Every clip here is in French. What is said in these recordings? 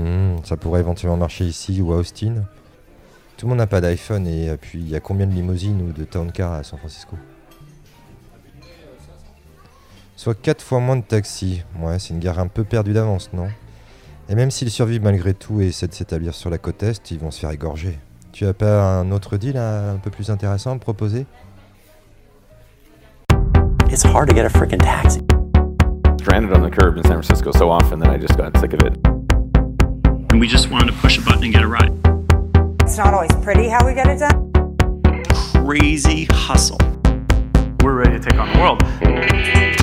Hmm, ça pourrait éventuellement marcher ici ou à Austin. Tout le monde n'a pas d'iPhone et euh, puis il y a combien de limousines ou de town cars à San Francisco? Soit 4 fois moins de taxis. Ouais, c'est une gare un peu perdue d'avance, non? Et même s'ils survivent malgré tout et essaient de s'établir sur la côte est, ils vont se faire égorger. Tu as pas un autre deal un peu plus intéressant à me proposer? It's hard to get a freaking taxi. Stranded on the curb in San Francisco so often that I just got sick of it. And we just wanted to push a button and get a ride. It's not always pretty how we get it done. Crazy hustle. We're ready to take on the world.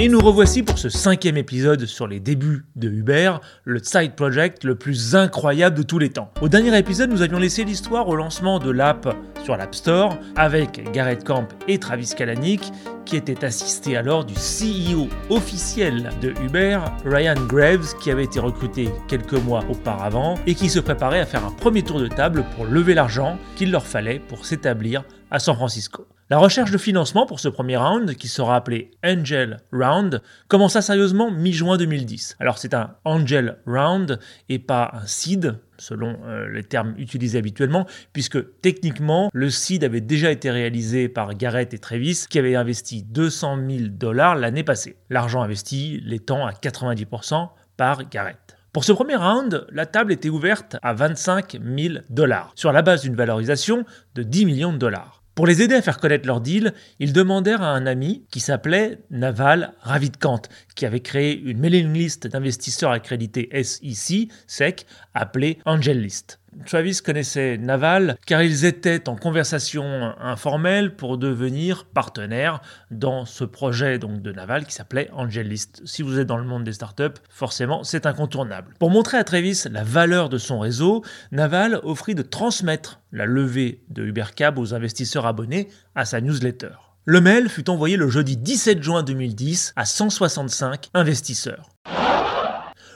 Et nous revoici pour ce cinquième épisode sur les débuts de Uber, le side project le plus incroyable de tous les temps. Au dernier épisode, nous avions laissé l'histoire au lancement de l'app sur l'App Store avec Garrett Camp et Travis Kalanick, qui étaient assistés alors du CEO officiel de Uber, Ryan Graves, qui avait été recruté quelques mois auparavant et qui se préparait à faire un premier tour de table pour lever l'argent qu'il leur fallait pour s'établir à San Francisco. La recherche de financement pour ce premier round, qui sera appelé Angel Round, commença sérieusement mi-juin 2010. Alors c'est un Angel Round et pas un seed, selon euh, les termes utilisés habituellement, puisque techniquement, le seed avait déjà été réalisé par Garrett et Travis, qui avaient investi 200 000 dollars l'année passée. L'argent investi l'étant à 90% par Garrett. Pour ce premier round, la table était ouverte à 25 000 dollars, sur la base d'une valorisation de 10 millions de dollars. Pour les aider à faire connaître leur deal, ils demandèrent à un ami qui s'appelait Naval Ravikant, qui avait créé une mailing list d'investisseurs accrédités SEC, SEC, appelée Angel List. Travis connaissait Naval car ils étaient en conversation informelle pour devenir partenaires dans ce projet donc de Naval qui s'appelait AngelList. Si vous êtes dans le monde des startups, forcément c'est incontournable. Pour montrer à Travis la valeur de son réseau, Naval offrit de transmettre la levée de Ubercab aux investisseurs abonnés à sa newsletter. Le mail fut envoyé le jeudi 17 juin 2010 à 165 investisseurs.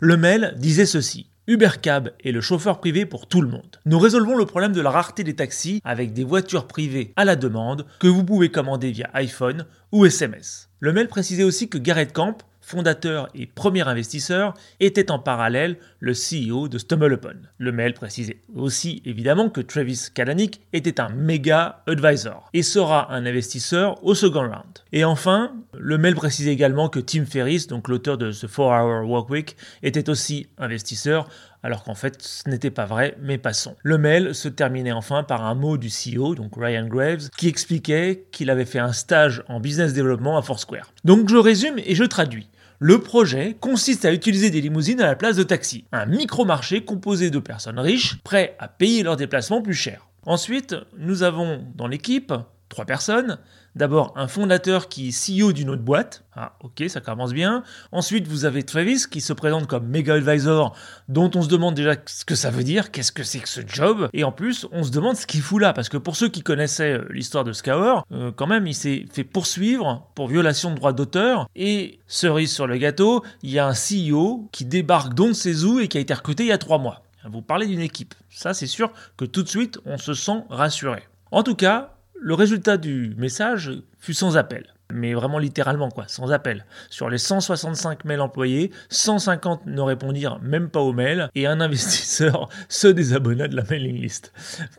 Le mail disait ceci. Ubercab est le chauffeur privé pour tout le monde. Nous résolvons le problème de la rareté des taxis avec des voitures privées à la demande que vous pouvez commander via iPhone ou SMS. Le mail précisait aussi que Garrett Camp, fondateur et premier investisseur, était en parallèle le CEO de StumbleUpon. Le mail précisait aussi évidemment que Travis Kalanick était un méga advisor et sera un investisseur au second round. Et enfin, le mail précisait également que Tim Ferriss, donc l'auteur de The 4-Hour Workweek, était aussi investisseur alors qu'en fait ce n'était pas vrai, mais passons. Le mail se terminait enfin par un mot du CEO, donc Ryan Graves, qui expliquait qu'il avait fait un stage en business development à Foursquare. Donc je résume et je traduis. Le projet consiste à utiliser des limousines à la place de taxis, un micro-marché composé de personnes riches prêts à payer leurs déplacements plus cher. Ensuite, nous avons dans l'équipe trois personnes. D'abord un fondateur qui est CEO d'une autre boîte. Ah ok, ça commence bien. Ensuite vous avez Travis qui se présente comme Mega Advisor dont on se demande déjà ce que ça veut dire, qu'est-ce que c'est que ce job. Et en plus on se demande ce qu'il fout là. Parce que pour ceux qui connaissaient euh, l'histoire de Scour, euh, quand même il s'est fait poursuivre pour violation de droits d'auteur. Et cerise sur le gâteau, il y a un CEO qui débarque d'on ne sait où et qui a été recruté il y a trois mois. Vous parlez d'une équipe. Ça c'est sûr que tout de suite on se sent rassuré. En tout cas, le résultat du message fut sans appel. Mais vraiment littéralement quoi, sans appel. Sur les 165 mails employés, 150 ne répondirent même pas aux mails et un investisseur se désabonna de la mailing list.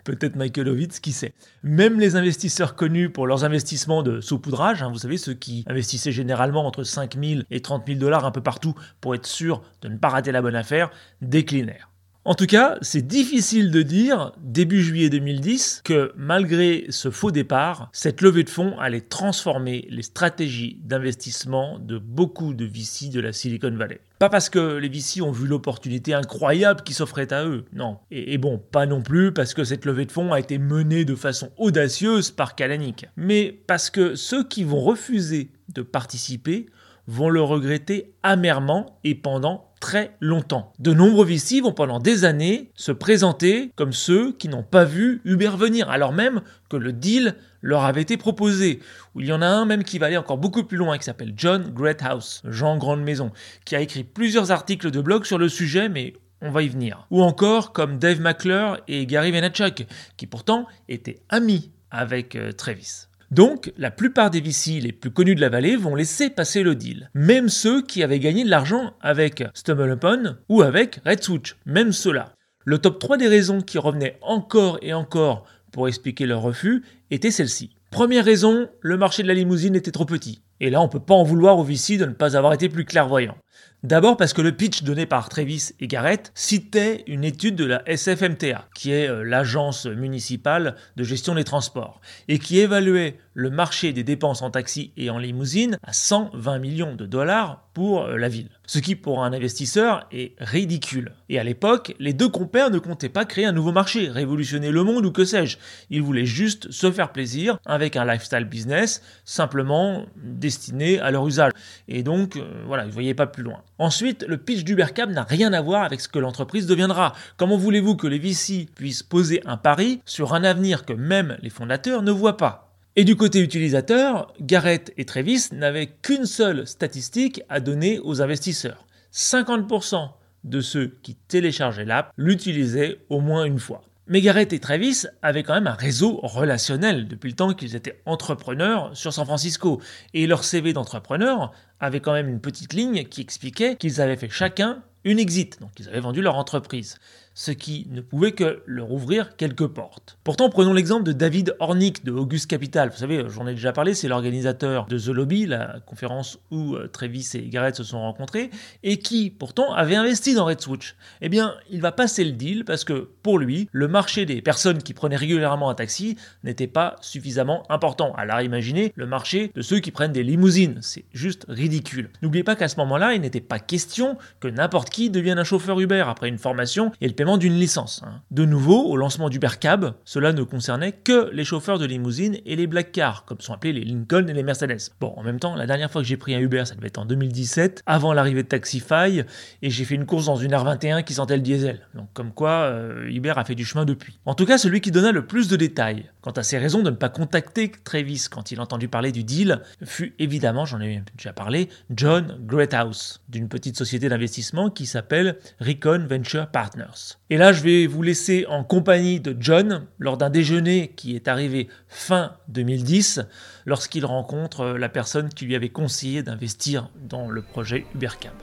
Peut-être Michael Ovitz, qui sait. Même les investisseurs connus pour leurs investissements de saupoudrage, hein, vous savez ceux qui investissaient généralement entre 5 000 et 30 000 dollars un peu partout pour être sûr de ne pas rater la bonne affaire, déclinèrent. En tout cas, c'est difficile de dire, début juillet 2010, que malgré ce faux départ, cette levée de fonds allait transformer les stratégies d'investissement de beaucoup de VC de la Silicon Valley. Pas parce que les VC ont vu l'opportunité incroyable qui s'offrait à eux, non. Et, et, bon, pas non plus parce que cette levée de fonds a été menée de façon audacieuse par Kalanick, mais parce que ceux qui vont refuser de participer vont le regretter amèrement et pendant très longtemps. De nombreux VC vont pendant des années se présenter comme ceux qui n'ont pas vu Uber venir, alors même que le deal leur avait été proposé. Il y en a un même qui va aller encore beaucoup plus loin, qui s'appelle John Greathouse, Jean Grande Maison, qui a écrit plusieurs articles de blog sur le sujet, mais on va y venir. Ou encore comme Dave McClure et Gary Vaynerchuk, qui pourtant étaient amis avec euh, Travis. Donc, la plupart des VC les plus connus de la vallée vont laisser passer le deal. Même ceux qui avaient gagné de l'argent avec StumbleUpon ou avec Red Switch, même ceux-là. Le top 3 des raisons qui revenaient encore et encore pour expliquer leur refus était celle-ci. Première raison, le marché de la limousine était trop petit. Et là, on peut pas en vouloir au VC de ne pas avoir été plus clairvoyant. D'abord parce que le pitch donné par Travis et Garrett citait une étude de la SFMTA, qui est euh, l'agence municipale de gestion des transports, et qui évaluait le marché des dépenses en taxi et en limousine à 120 millions de dollars pour euh, la ville. Ce qui, pour un investisseur, est ridicule. Et à l'époque, les deux compères ne comptaient pas créer un nouveau marché, révolutionner le monde ou que sais-je. Ils voulaient juste se faire plaisir avec un lifestyle business simplement destiné à leur usage. Et donc, euh, voilà, ils ne voyaient pas plus loin. Ensuite, le pitch d'Ubercab n'a rien à voir avec ce que l'entreprise deviendra. Comment voulez-vous que les VC puissent poser un pari sur un avenir que même les fondateurs ne voient pas? Et du côté utilisateur, Garrett et Travis n'avaient qu'une seule statistique à donner aux investisseurs. 50% de ceux qui téléchargeaient l'app l'utilisaient au moins une fois. Mais Garrett et Travis avaient quand même un réseau relationnel depuis le temps qu'ils étaient entrepreneurs sur San Francisco. Et leur CV d'entrepreneur avait quand même une petite ligne qui expliquait qu'ils avaient fait chacun une exit, donc ils avaient vendu leur entreprise ce qui ne pouvait que leur ouvrir quelques portes. Pourtant, prenons l'exemple de David Hornick de August Capital. Vous savez, j'en ai déjà parlé, c'est l'organisateur de The Lobby, la conférence où euh, Travis et Garrett se sont rencontrés, et qui, pourtant, avait investi dans Red Switch. Eh bien, il va passer le deal parce que, pour lui, le marché des personnes qui prenaient régulièrement un taxi n'était pas suffisamment important. Alors imaginez le marché de ceux qui prennent des limousines. C'est juste ridicule. N'oubliez pas qu'à ce moment-là, il n'était pas question que n'importe qui devienne un chauffeur Uber après une formation et le d'une licence. Hein. De nouveau, au lancement d'Ubercab, cela ne concernait que les chauffeurs de limousine et les black cars, comme sont appelés les Lincoln et les Mercedes. Bon, en même temps, la dernière fois que j'ai pris un Uber, ça devait être en 2017, avant l'arrivée de Taxify, et j'ai fait une course dans une R21 qui sentait le diesel. Donc comme quoi, euh, Uber a fait du chemin depuis. En tout cas, celui qui donna le plus de détails quant à ses raisons de ne pas contacter Travis quand il a entendu parler du deal fut évidemment, j'en ai déjà parlé, John Greathouse, d'une petite société d'investissement qui s'appelle Recon Venture Partners. Et là, je vais vous laisser en compagnie de John lors d'un déjeuner qui est arrivé fin 2010, lorsqu'il rencontre la personne qui lui avait conseillé d'investir dans le projet Ubercab.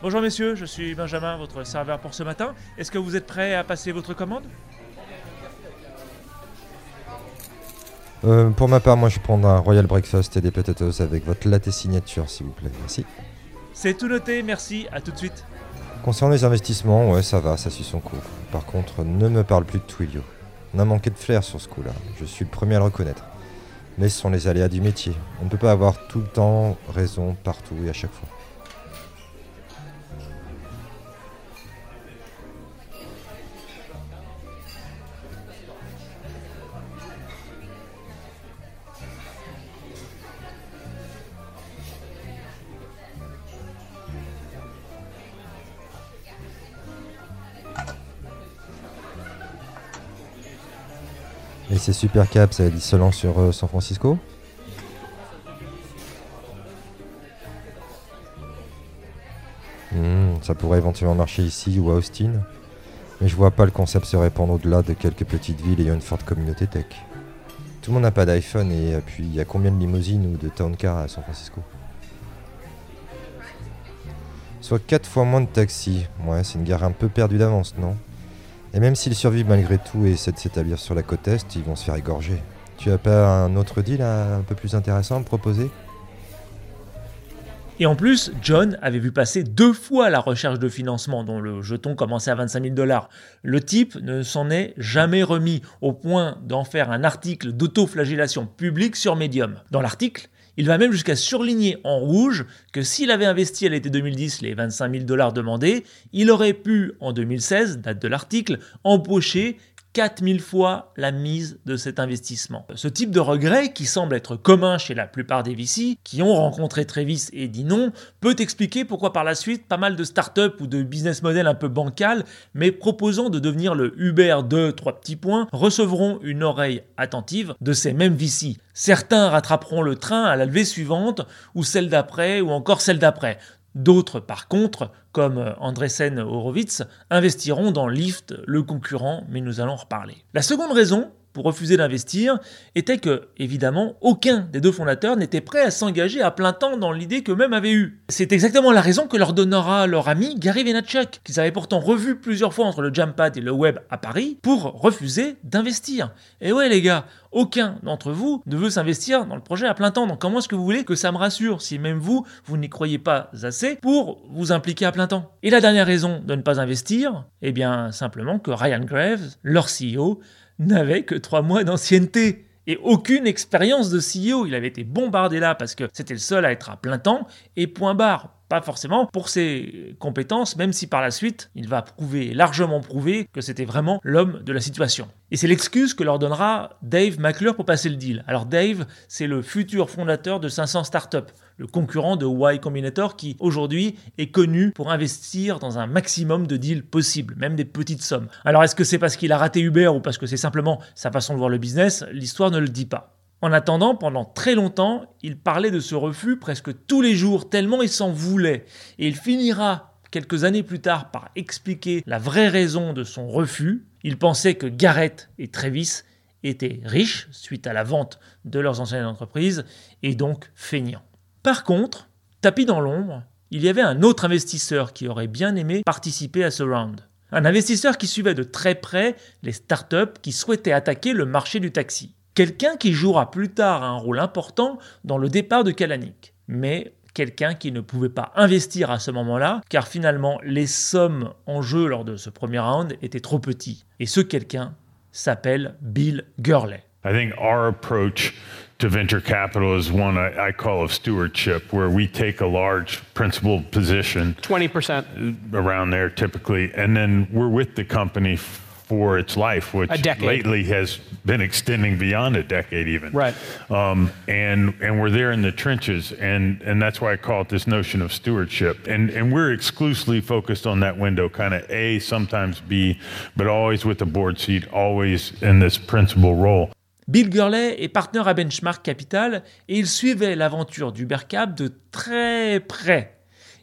Bonjour messieurs, je suis Benjamin, votre serveur pour ce matin. Est-ce que vous êtes prêts à passer votre commande? Euh, pour ma part, moi je prends un Royal Breakfast et des potatoes avec votre latte signature, s'il vous plaît. Merci. C'est tout noté, merci, à tout de suite. Concernant les investissements, ouais, ça va, ça suit son cours. Par contre, ne me parle plus de Twilio. On a manqué de flair sur ce coup-là, je suis le premier à le reconnaître. Mais ce sont les aléas du métier. On ne peut pas avoir tout le temps raison partout et à chaque fois. Et c'est super cap, ça dit seulement sur euh, San Francisco Hmm, ça pourrait éventuellement marcher ici ou à Austin. Mais je vois pas le concept se répandre au-delà de quelques petites villes ayant une forte communauté tech. Tout le monde n'a pas d'iPhone et puis il y a combien de limousines ou de town cars à San Francisco? Soit 4 fois moins de taxis. Ouais, c'est une gare un peu perdue d'avance, non? Et même s'ils survivent malgré tout et essaient de s'établir sur la côte Est, ils vont se faire égorger. Tu as pas un autre deal un peu plus intéressant à proposer? Et en plus, John avait vu passer deux fois la recherche de financement dont le jeton commençait à 25 000 dollars. Le type ne s'en est jamais remis au point d'en faire un article d'autoflagellation publique sur Medium. Dans l'article, il va même jusqu'à surligner en rouge que s'il avait investi à l'été 2010 les 25 000 dollars demandés, il aurait pu, en 2016, date de l'article, empocher 4000 fois la mise de cet investissement. Ce type de regret, qui semble être commun chez la plupart des VC, qui ont rencontré Travis et dit non, peut expliquer pourquoi par la suite pas mal de startups ou de business models un peu bancal, mais proposant de devenir le Uber de trois petits points, recevront une oreille attentive de ces mêmes VC. Certains rattraperont le train à la levée suivante, ou celle d'après, ou encore celle d'après. D'autres, par contre, comme Andresen Horowitz, investiront dans Lyft, le concurrent, mais nous allons en reparler. La seconde raison, pour refuser d'investir était que, évidemment, aucun des deux fondateurs n'était prêt à s'engager à plein temps dans l'idée qu'eux-mêmes avaient eue. C'est exactement la raison que leur donnera leur ami Gary Vaynerchuk, qu'ils avaient pourtant revu plusieurs fois entre le Jampad et le web à Paris, pour refuser d'investir. Et ouais les gars, aucun d'entre vous ne veut s'investir dans le projet à plein temps. Donc comment est-ce que vous voulez que ça me rassure si même vous, vous n'y croyez pas assez pour vous impliquer à plein temps? Et la dernière raison de ne pas investir, eh bien simplement que Ryan Graves, leur CEO, n'avait que trois mois d'ancienneté et aucune expérience de CEO. Il avait été bombardé là parce que c'était le seul à être à plein temps et point barre. Pas forcément pour ses compétences, même si par la suite, il va prouver, largement prouver, que c'était vraiment l'homme de la situation. Et c'est l'excuse que leur donnera Dave McClure pour passer le deal. Alors Dave, c'est le futur fondateur de 500 Startups, le concurrent de Y Combinator qui aujourd'hui est connu pour investir dans un maximum de deals possibles, même des petites sommes. Alors est-ce que c'est parce qu'il a raté Uber ou parce que c'est simplement sa façon de voir le business? L'histoire ne le dit pas. En attendant, pendant très longtemps, il parlait de ce refus presque tous les jours, tellement il s'en voulait. Et il finira quelques années plus tard par expliquer la vraie raison de son refus. Il pensait que Garrett et Travis étaient riches suite à la vente de leurs anciennes entreprises et donc feignants. Par contre, tapis dans l'ombre, il y avait un autre investisseur qui aurait bien aimé participer à ce round. Un investisseur qui suivait de très près les startups qui souhaitaient attaquer le marché du taxi. Quelqu'un qui jouera plus tard un rôle important dans le départ de Kalanick. Mais quelqu'un qui ne pouvait pas investir à ce moment-là, car finalement les sommes en jeu lors de ce premier round étaient trop petits. Et ce quelqu'un s'appelle Bill Gurley. I think our approach to venture capital is one I, I, call of stewardship, where we take a large principal position 20% around there typically, and then we're with the company for its life, which lately has been extending beyond a decade even. Right. Um, and and we're there in the trenches, and and that's why I call it this notion of stewardship. And and we're exclusively focused on that window, kind of A, sometimes B, but always with the board seat, always in this principal role. Bill Gurley est partenaire à Benchmark Capital et il suivait l'aventure du d'Ubercap de très près.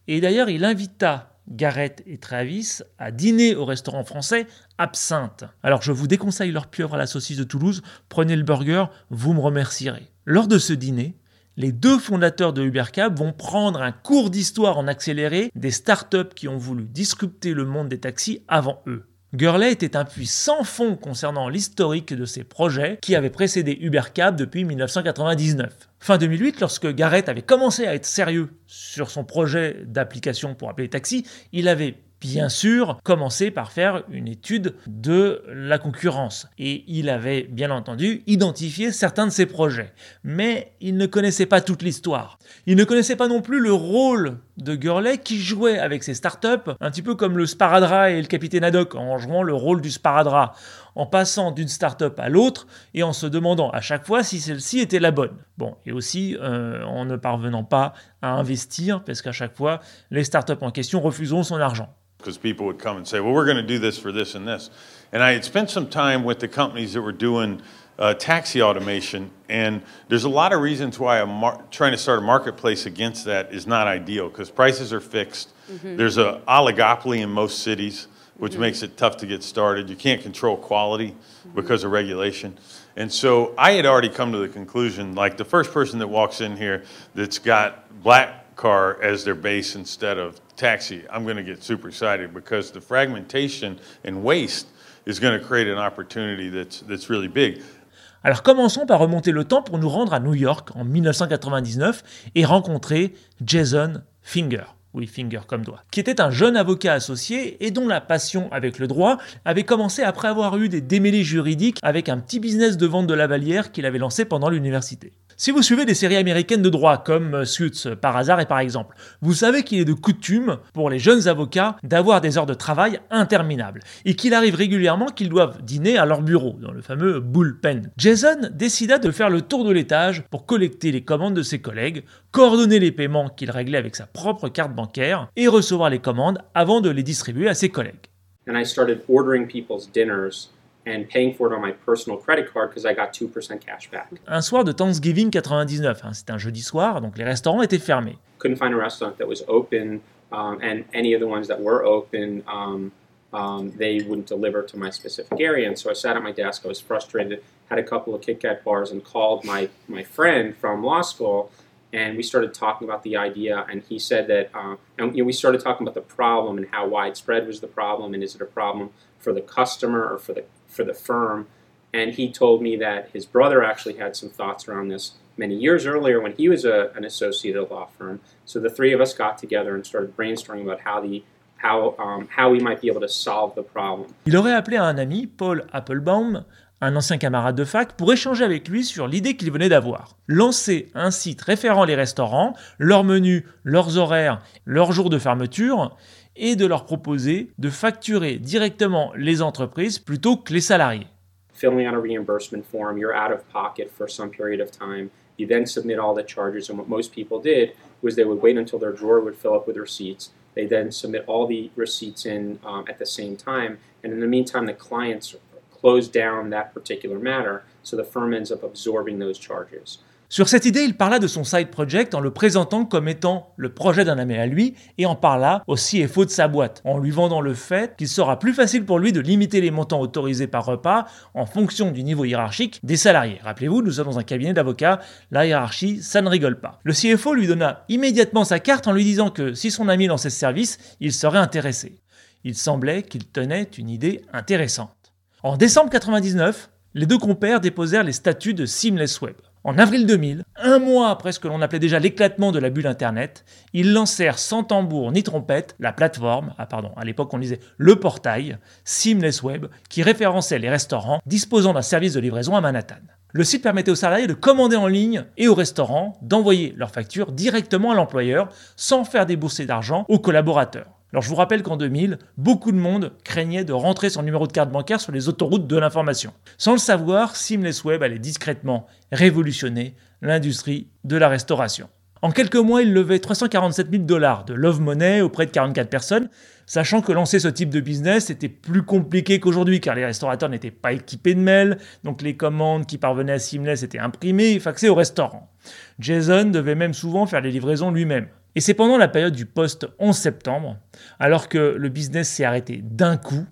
Et d'ailleurs, il invita Garrett et Travis à dîner au restaurant français Absinthe. Alors je vous déconseille leur pieuvre à la saucisse de Toulouse, prenez le burger, vous me remercierez. Lors de ce dîner, les deux fondateurs de Ubercab vont prendre un cours d'histoire en accéléré des startups qui ont voulu disrupter le monde des taxis avant eux. Gurley était un puits sans fond concernant l'historique de ces projets qui avaient précédé Ubercab depuis 1999. Fin 2008, lorsque Garrett avait commencé à être sérieux sur son projet d'application pour appeler les taxis, il avait bien sûr commencé par faire une étude de la concurrence. Et il avait bien entendu identifié certains de ses projets. Mais il ne connaissait pas toute l'histoire. Il ne connaissait pas non plus le rôle de Gurley qui jouait avec ses startups, un petit peu comme le Sparadra et le capitaine Haddock, en jouant le rôle du Sparadra, en passant d'une startup à l'autre et en se demandant à chaque fois si celle-ci était la bonne. Bon, et aussi euh, en ne parvenant pas à investir, parce qu'à chaque fois, les startups en question refuseront son argent. Because people would come and say, well, we're going to do this for this and this. And I had spent some time with the companies that were doing uh, taxi automation, and there's a lot of reasons why mar- trying to start a marketplace against that is not ideal because prices are fixed. Mm-hmm. There's a oligopoly in most cities, which mm-hmm. makes it tough to get started. You can't control quality mm-hmm. because of regulation. And so I had already come to the conclusion, like the first person that walks in here that's got black car as their base instead of taxi, I'm going to get super excited because the fragmentation and waste is going to create an opportunity that's, that's really big. Alors commençons par remonter le temps pour nous rendre à New York en 1999 et rencontrer Jason Finger. Oui, Finger comme doigt, qui était un jeune avocat associé et dont la passion avec le droit avait commencé après avoir eu des démêlés juridiques avec un petit business de vente de lavalière qu'il avait lancé pendant l'université. Si vous suivez des séries américaines de droit comme euh, Suits euh, par hasard et par exemple, vous savez qu'il est de coutume pour les jeunes avocats d'avoir des heures de travail interminables et qu'il arrive régulièrement qu'ils doivent dîner à leur bureau, dans le fameux bullpen. Jason décida de faire le tour de l'étage pour collecter les commandes de ses collègues, coordonner les paiements qu'il réglait avec sa propre carte bancaire et recevoir les commandes avant de les distribuer à ses collègues. And I started ordering people's dinners and paying for it on my personal credit card because I got 2% cash back. Un soir de Thanksgiving 99, hein, c'était un jeudi soir, donc les restaurants étaient fermés. Couldn't find a restaurant that was open, um, and any of the ones that were open, um, um, they wouldn't deliver to my specific area. And so I sat at my desk, I was frustrated, had a couple of Kit Kat bars, and called my, my friend from law school. And we started talking about the idea, and he said that, uh, and you know, we started talking about the problem and how widespread was the problem, and is it a problem for the customer or for the for the firm? And he told me that his brother actually had some thoughts around this many years earlier when he was a, an associate at a law firm. So the three of us got together and started brainstorming about how the how um, how we might be able to solve the problem. Il aurait appelé un ami, Paul Applebaum, un ancien camarade de fac, pour échanger avec lui sur l'idée qu'il venait d'avoir. Lancer un site référant les restaurants, leurs menus, leurs horaires, leurs jours de fermeture, et de leur proposer de facturer directement les entreprises plutôt que les salariés. filling out a reimbursement form, you're out of pocket for some period of time. You then submit all the charges, and what most people did was they would wait until their drawer would fill up with receipts. They then submit all the receipts in um, at the same time, and in the meantime, the clients close down that particular matter, so the firm ends up absorbing those charges. Sur cette idée, il parla de son side project en le présentant comme étant le projet d'un ami à lui et en parla au CFO de sa boîte, en lui vendant le fait qu'il sera plus facile pour lui de limiter les montants autorisés par repas en fonction du niveau hiérarchique des salariés. Rappelez-vous, nous sommes dans un cabinet d'avocats, la hiérarchie, ça ne rigole pas. Le CFO lui donna immédiatement sa carte en lui disant que si son ami lançait ce service, il serait intéressé. Il semblait qu'il tenait une idée intéressante. En décembre 99, les deux compères déposèrent les statuts de Seamless Web. En avril 2000, un mois après ce que l'on appelait déjà l'éclatement de la bulle Internet, ils lancèrent sans tambour ni trompette la plateforme, ah pardon, à l'époque on disait le portail, Seamless Web, qui référençait les restaurants disposant d'un service de livraison à Manhattan. Le site permettait aux salariés de commander en ligne et aux restaurants d'envoyer leurs factures directement à l'employeur sans faire débourser d'argent aux collaborateurs. Alors je vous rappelle qu'en 2000, beaucoup de monde craignait de rentrer son numéro de carte bancaire sur les autoroutes de l'information. Sans le savoir, Seamless Web allait discrètement révolutionner l'industrie de la restauration. En quelques mois, il levait 347 000 dollars de Love Money auprès de 44 personnes, sachant que lancer ce type de business était plus compliqué qu'aujourd'hui car les restaurateurs n'étaient pas équipés de mail, donc les commandes qui parvenaient à Seamless étaient imprimées et faxées au restaurant. Jason devait même souvent faire les livraisons lui-même. Et c'est pendant la période du post-11 septembre, alors que le business s'est arrêté d'un coup,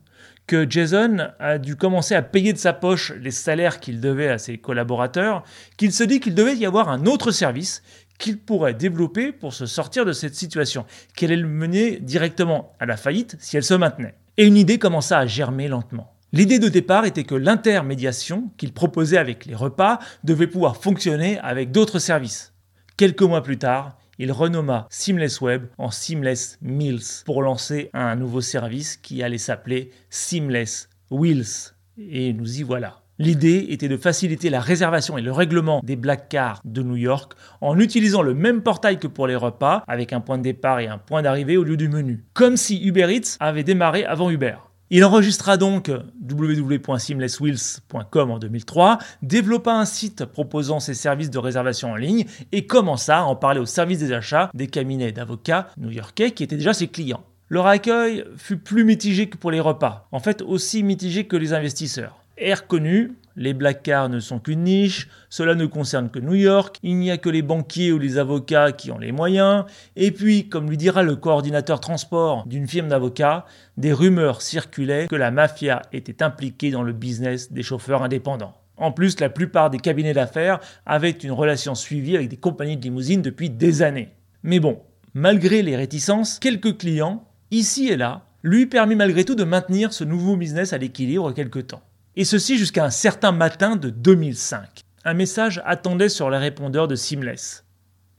que Jason a dû commencer à payer de sa poche les salaires qu'il devait à ses collaborateurs, qu'il se dit qu'il devait y avoir un autre service qu'il pourrait développer pour se sortir de cette situation, qu'elle allait le mener directement à la faillite si elle se maintenait. Et une idée commença à germer lentement. L'idée de départ était que l'intermédiation qu'il proposait avec les repas devait pouvoir fonctionner avec d'autres services. Quelques mois plus tard, il renomma Seamless Web en Seamless Meals pour lancer un nouveau service qui allait s'appeler Seamless Wheels. Et nous y voilà. L'idée était de faciliter la réservation et le règlement des black cars de New York en utilisant le même portail que pour les repas, avec un point de départ et un point d'arrivée au lieu du menu. Comme si Uber Eats avait démarré avant Uber. Il enregistra donc www.seamlesswheels.com en 2003, développa un site proposant ses services de réservation en ligne et commença à en parler au service des achats des cabinets d'avocats new-yorkais qui étaient déjà ses clients. Leur accueil fut plus mitigé que pour les repas, en fait aussi mitigé que les investisseurs. Est reconnu, les black cars ne sont qu'une niche, cela ne concerne que New York, il n'y a que les banquiers ou les avocats qui ont les moyens, et puis, comme lui dira le coordinateur transport d'une firme d'avocats, des rumeurs circulaient que la mafia était impliquée dans le business des chauffeurs indépendants. En plus, la plupart des cabinets d'affaires avaient une relation suivie avec des compagnies de limousines depuis des années. Mais bon, malgré les réticences, quelques clients, ici et là, lui permis malgré tout de maintenir ce nouveau business à l'équilibre quelque temps. Et ceci jusqu'à un certain matin de 2005. Un message attendait sur les répondeurs de Seamless.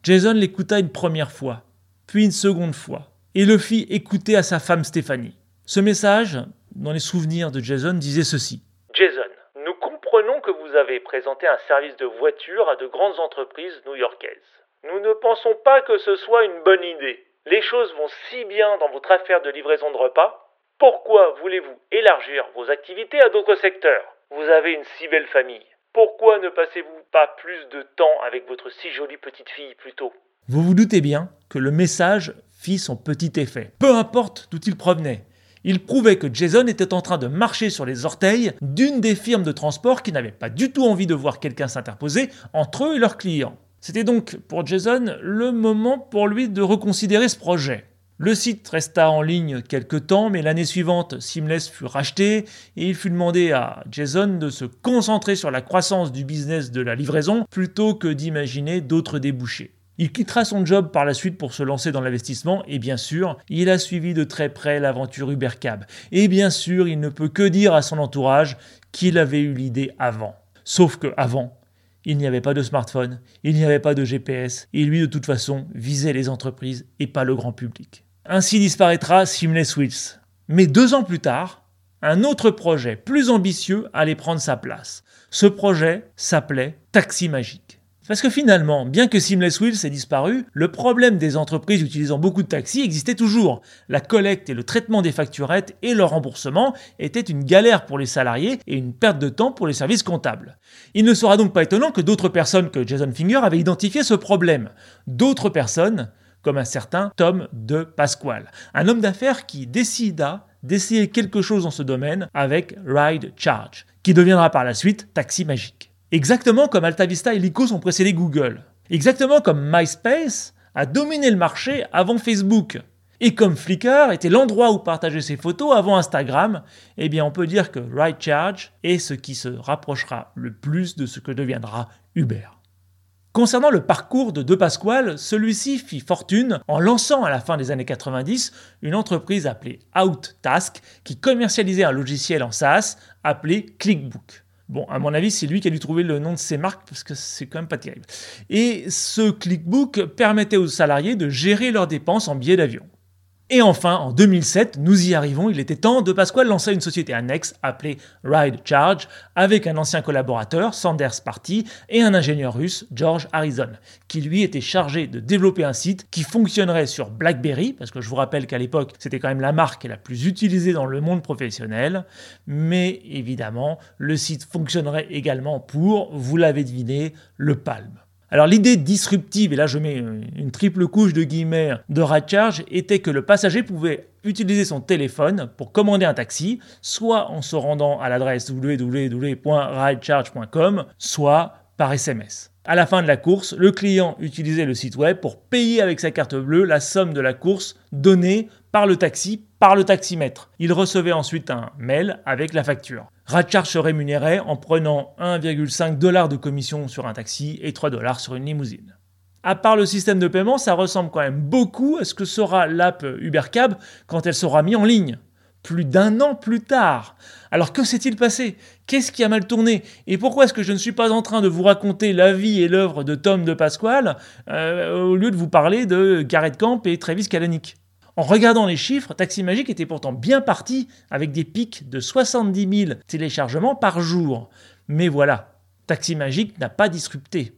Jason l'écouta une première fois, puis une seconde fois, et le fit écouter à sa femme Stéphanie. Ce message, dans les souvenirs de Jason, disait ceci. Jason, nous comprenons que vous avez présenté un service de voiture à de grandes entreprises new-yorkaises. Nous ne pensons pas que ce soit une bonne idée. Les choses vont si bien dans votre affaire de livraison de repas pourquoi voulez-vous élargir vos activités à d'autres secteurs? Vous avez une si belle famille. Pourquoi ne passez-vous pas plus de temps avec votre si jolie petite fille plutôt? Vous vous doutez bien que le message fit son petit effet. Peu importe d'où il provenait, Il prouvait que Jason était en train de marcher sur les orteils d'une des firmes de transport qui n'avaient pas du tout envie de voir quelqu'un s'interposer entre eux et leurs clients. C'était donc pour Jason le moment pour lui de reconsidérer ce projet. Le site resta en ligne quelques temps, mais l'année suivante, Seamless fut racheté et il fut demandé à Jason de se concentrer sur la croissance du business de la livraison plutôt que d'imaginer d'autres débouchés. Il quittera son job par la suite pour se lancer dans l'investissement et bien sûr, il a suivi de très près l'aventure Ubercab. Et bien sûr, il ne peut que dire à son entourage qu'il avait eu l'idée avant. Sauf que avant, il n'y avait pas de smartphone, il n'y avait pas de GPS, et lui de toute façon visait les entreprises et pas le grand public. Ainsi disparaîtra Seamless Wheels. Mais deux ans plus tard, un autre projet plus ambitieux allait prendre sa place. Ce projet s'appelait Taxi Magique. Parce que finalement, bien que Seamless Wheels ait disparu, le problème des entreprises utilisant beaucoup de taxis existait toujours. La collecte et le traitement des facturettes et leur remboursement étaient une galère pour les salariés et une perte de temps pour les services comptables. Il ne sera donc pas étonnant que d'autres personnes que Jason Finger avaient identifié ce problème. D'autres personnes, comme un certain Tom de Pasquale, un homme d'affaires qui décida d'essayer quelque chose dans ce domaine avec Ride Charge, qui deviendra par la suite Taxi Magique. Exactement comme AltaVista et Lycos ont précédé Google. Exactement comme MySpace a dominé le marché avant Facebook. Et comme Flickr était l'endroit où partager ses photos avant Instagram, eh bien on peut dire que RideCharge est ce qui se rapprochera le plus de ce que deviendra Uber. Concernant le parcours de De Pasquale, celui-ci fit fortune en lançant à la fin des années 90 une entreprise appelée OutTask qui commercialisait un logiciel en SaaS appelé Clickbook. Bon, à mon avis, c'est lui qui a dû trouver le nom de ses marques parce que c'est quand même pas terrible. Et ce clickbook permettait aux salariés de gérer leurs dépenses en billets d'avion. Et enfin, en 2007, nous y arrivons, il était temps, De Pasquale lança une société annexe appelée Ride Charge avec un ancien collaborateur, Sanders Party, et un ingénieur russe, George Harrison, qui lui était chargé de développer un site qui fonctionnerait sur BlackBerry, parce que je vous rappelle qu'à l'époque, c'était quand même la marque la plus utilisée dans le monde professionnel, mais évidemment, le site fonctionnerait également pour, vous l'avez deviné, le Palm. Alors l'idée disruptive, et là je mets une triple couche de guillemets de Charge, était que le passager pouvait utiliser son téléphone pour commander un taxi, soit en se rendant à l'adresse www.ridecharge.com, soit par SMS. À la fin de la course, le client utilisait le site web pour payer avec sa carte bleue la somme de la course donnée par le taxi, par le taximètre. Il recevait ensuite un mail avec la facture. Radcharge se rémunérait en prenant 1,5 dollars de commission sur un taxi et 3 dollars sur une limousine. À part le système de paiement, ça ressemble quand même beaucoup à ce que sera l'app Ubercab quand elle sera mise en ligne. Plus d'un an plus tard. Alors que s'est-il passé? Qu'est-ce qui a mal tourné? Et pourquoi est-ce que je ne suis pas en train de vous raconter la vie et l'œuvre de Tom de Pasquale euh, au lieu de vous parler de Garrett Camp et Travis Kalanick? En regardant les chiffres, Taxi Magique était pourtant bien parti avec des pics de 70 000 téléchargements par jour. Mais voilà, Taxi Magique n'a pas disrupté.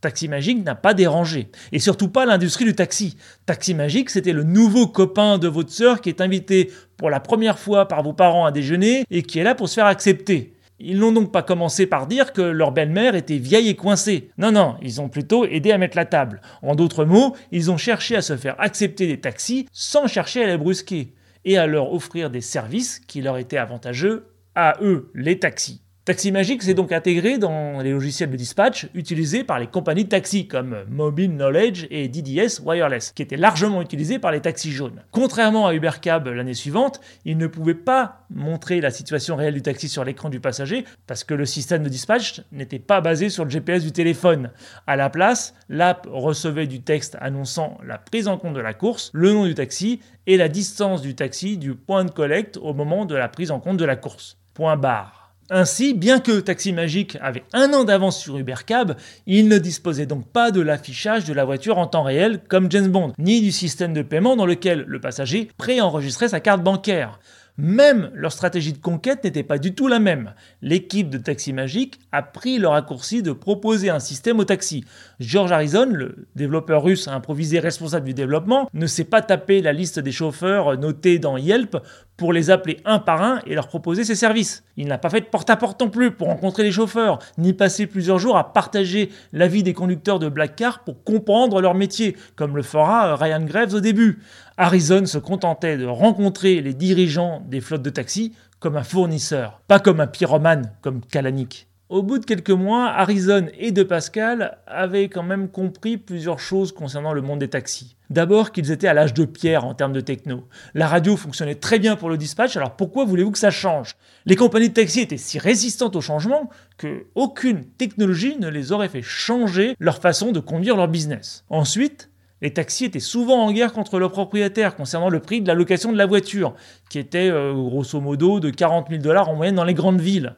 Taxi Magique n'a pas dérangé. Et surtout pas l'industrie du taxi. Taxi Magique, c'était le nouveau copain de votre sœur qui est invité pour la première fois par vos parents à déjeuner et qui est là pour se faire accepter. Ils n'ont donc pas commencé par dire que leur belle-mère était vieille et coincée. Non, non, ils ont plutôt aidé à mettre la table. En d'autres mots, ils ont cherché à se faire accepter des taxis sans chercher à les brusquer et à leur offrir des services qui leur étaient avantageux à eux, les taxis. Taxi Magic s'est donc intégré dans les logiciels de dispatch utilisés par les compagnies de taxi comme Mobile Knowledge et DDS Wireless, qui étaient largement utilisés par les taxis jaunes. Contrairement à Ubercab l'année suivante, ils ne pouvaient pas montrer la situation réelle du taxi sur l'écran du passager parce que le système de dispatch n'était pas basé sur le GPS du téléphone. À la place, l'app recevait du texte annonçant la prise en compte de la course, le nom du taxi et la distance du taxi du point de collecte au moment de la prise en compte de la course. Point barre. Ainsi, bien que Taxi Magique avait un an d'avance sur Ubercab, il ne disposait donc pas de l'affichage de la voiture en temps réel comme James Bond, ni du système de paiement dans lequel le passager préenregistrait sa carte bancaire. Même leur stratégie de conquête n'était pas du tout la même. L'équipe de Taxi Magique a pris le raccourci de proposer un système au taxi. George Harrison, le développeur russe improvisé responsable du développement, ne s'est pas tapé la liste des chauffeurs notés dans Yelp pour les appeler un par un et leur proposer ses services. Il n'a pas fait de porte-à-porte non plus pour rencontrer les chauffeurs, ni passer plusieurs jours à partager la vie des conducteurs de Black Car pour comprendre leur métier, comme le fera Ryan Graves au début. Harrison se contentait de rencontrer les dirigeants des flottes de taxis comme un fournisseur, pas comme un pyromane comme Kalanick. Au bout de quelques mois, Harrison et De Pascal avaient quand même compris plusieurs choses concernant le monde des taxis. D'abord qu'ils étaient à l'âge de pierre en termes de techno. La radio fonctionnait très bien pour le dispatch, alors pourquoi voulez-vous que ça change? Les compagnies de taxi étaient si résistantes au changement que aucune technologie ne les aurait fait changer leur façon de conduire leur business. Ensuite, les taxis étaient souvent en guerre contre leurs propriétaires concernant le prix de la location de la voiture, qui était euh, grosso modo de 40 000 dollars en moyenne dans les grandes villes.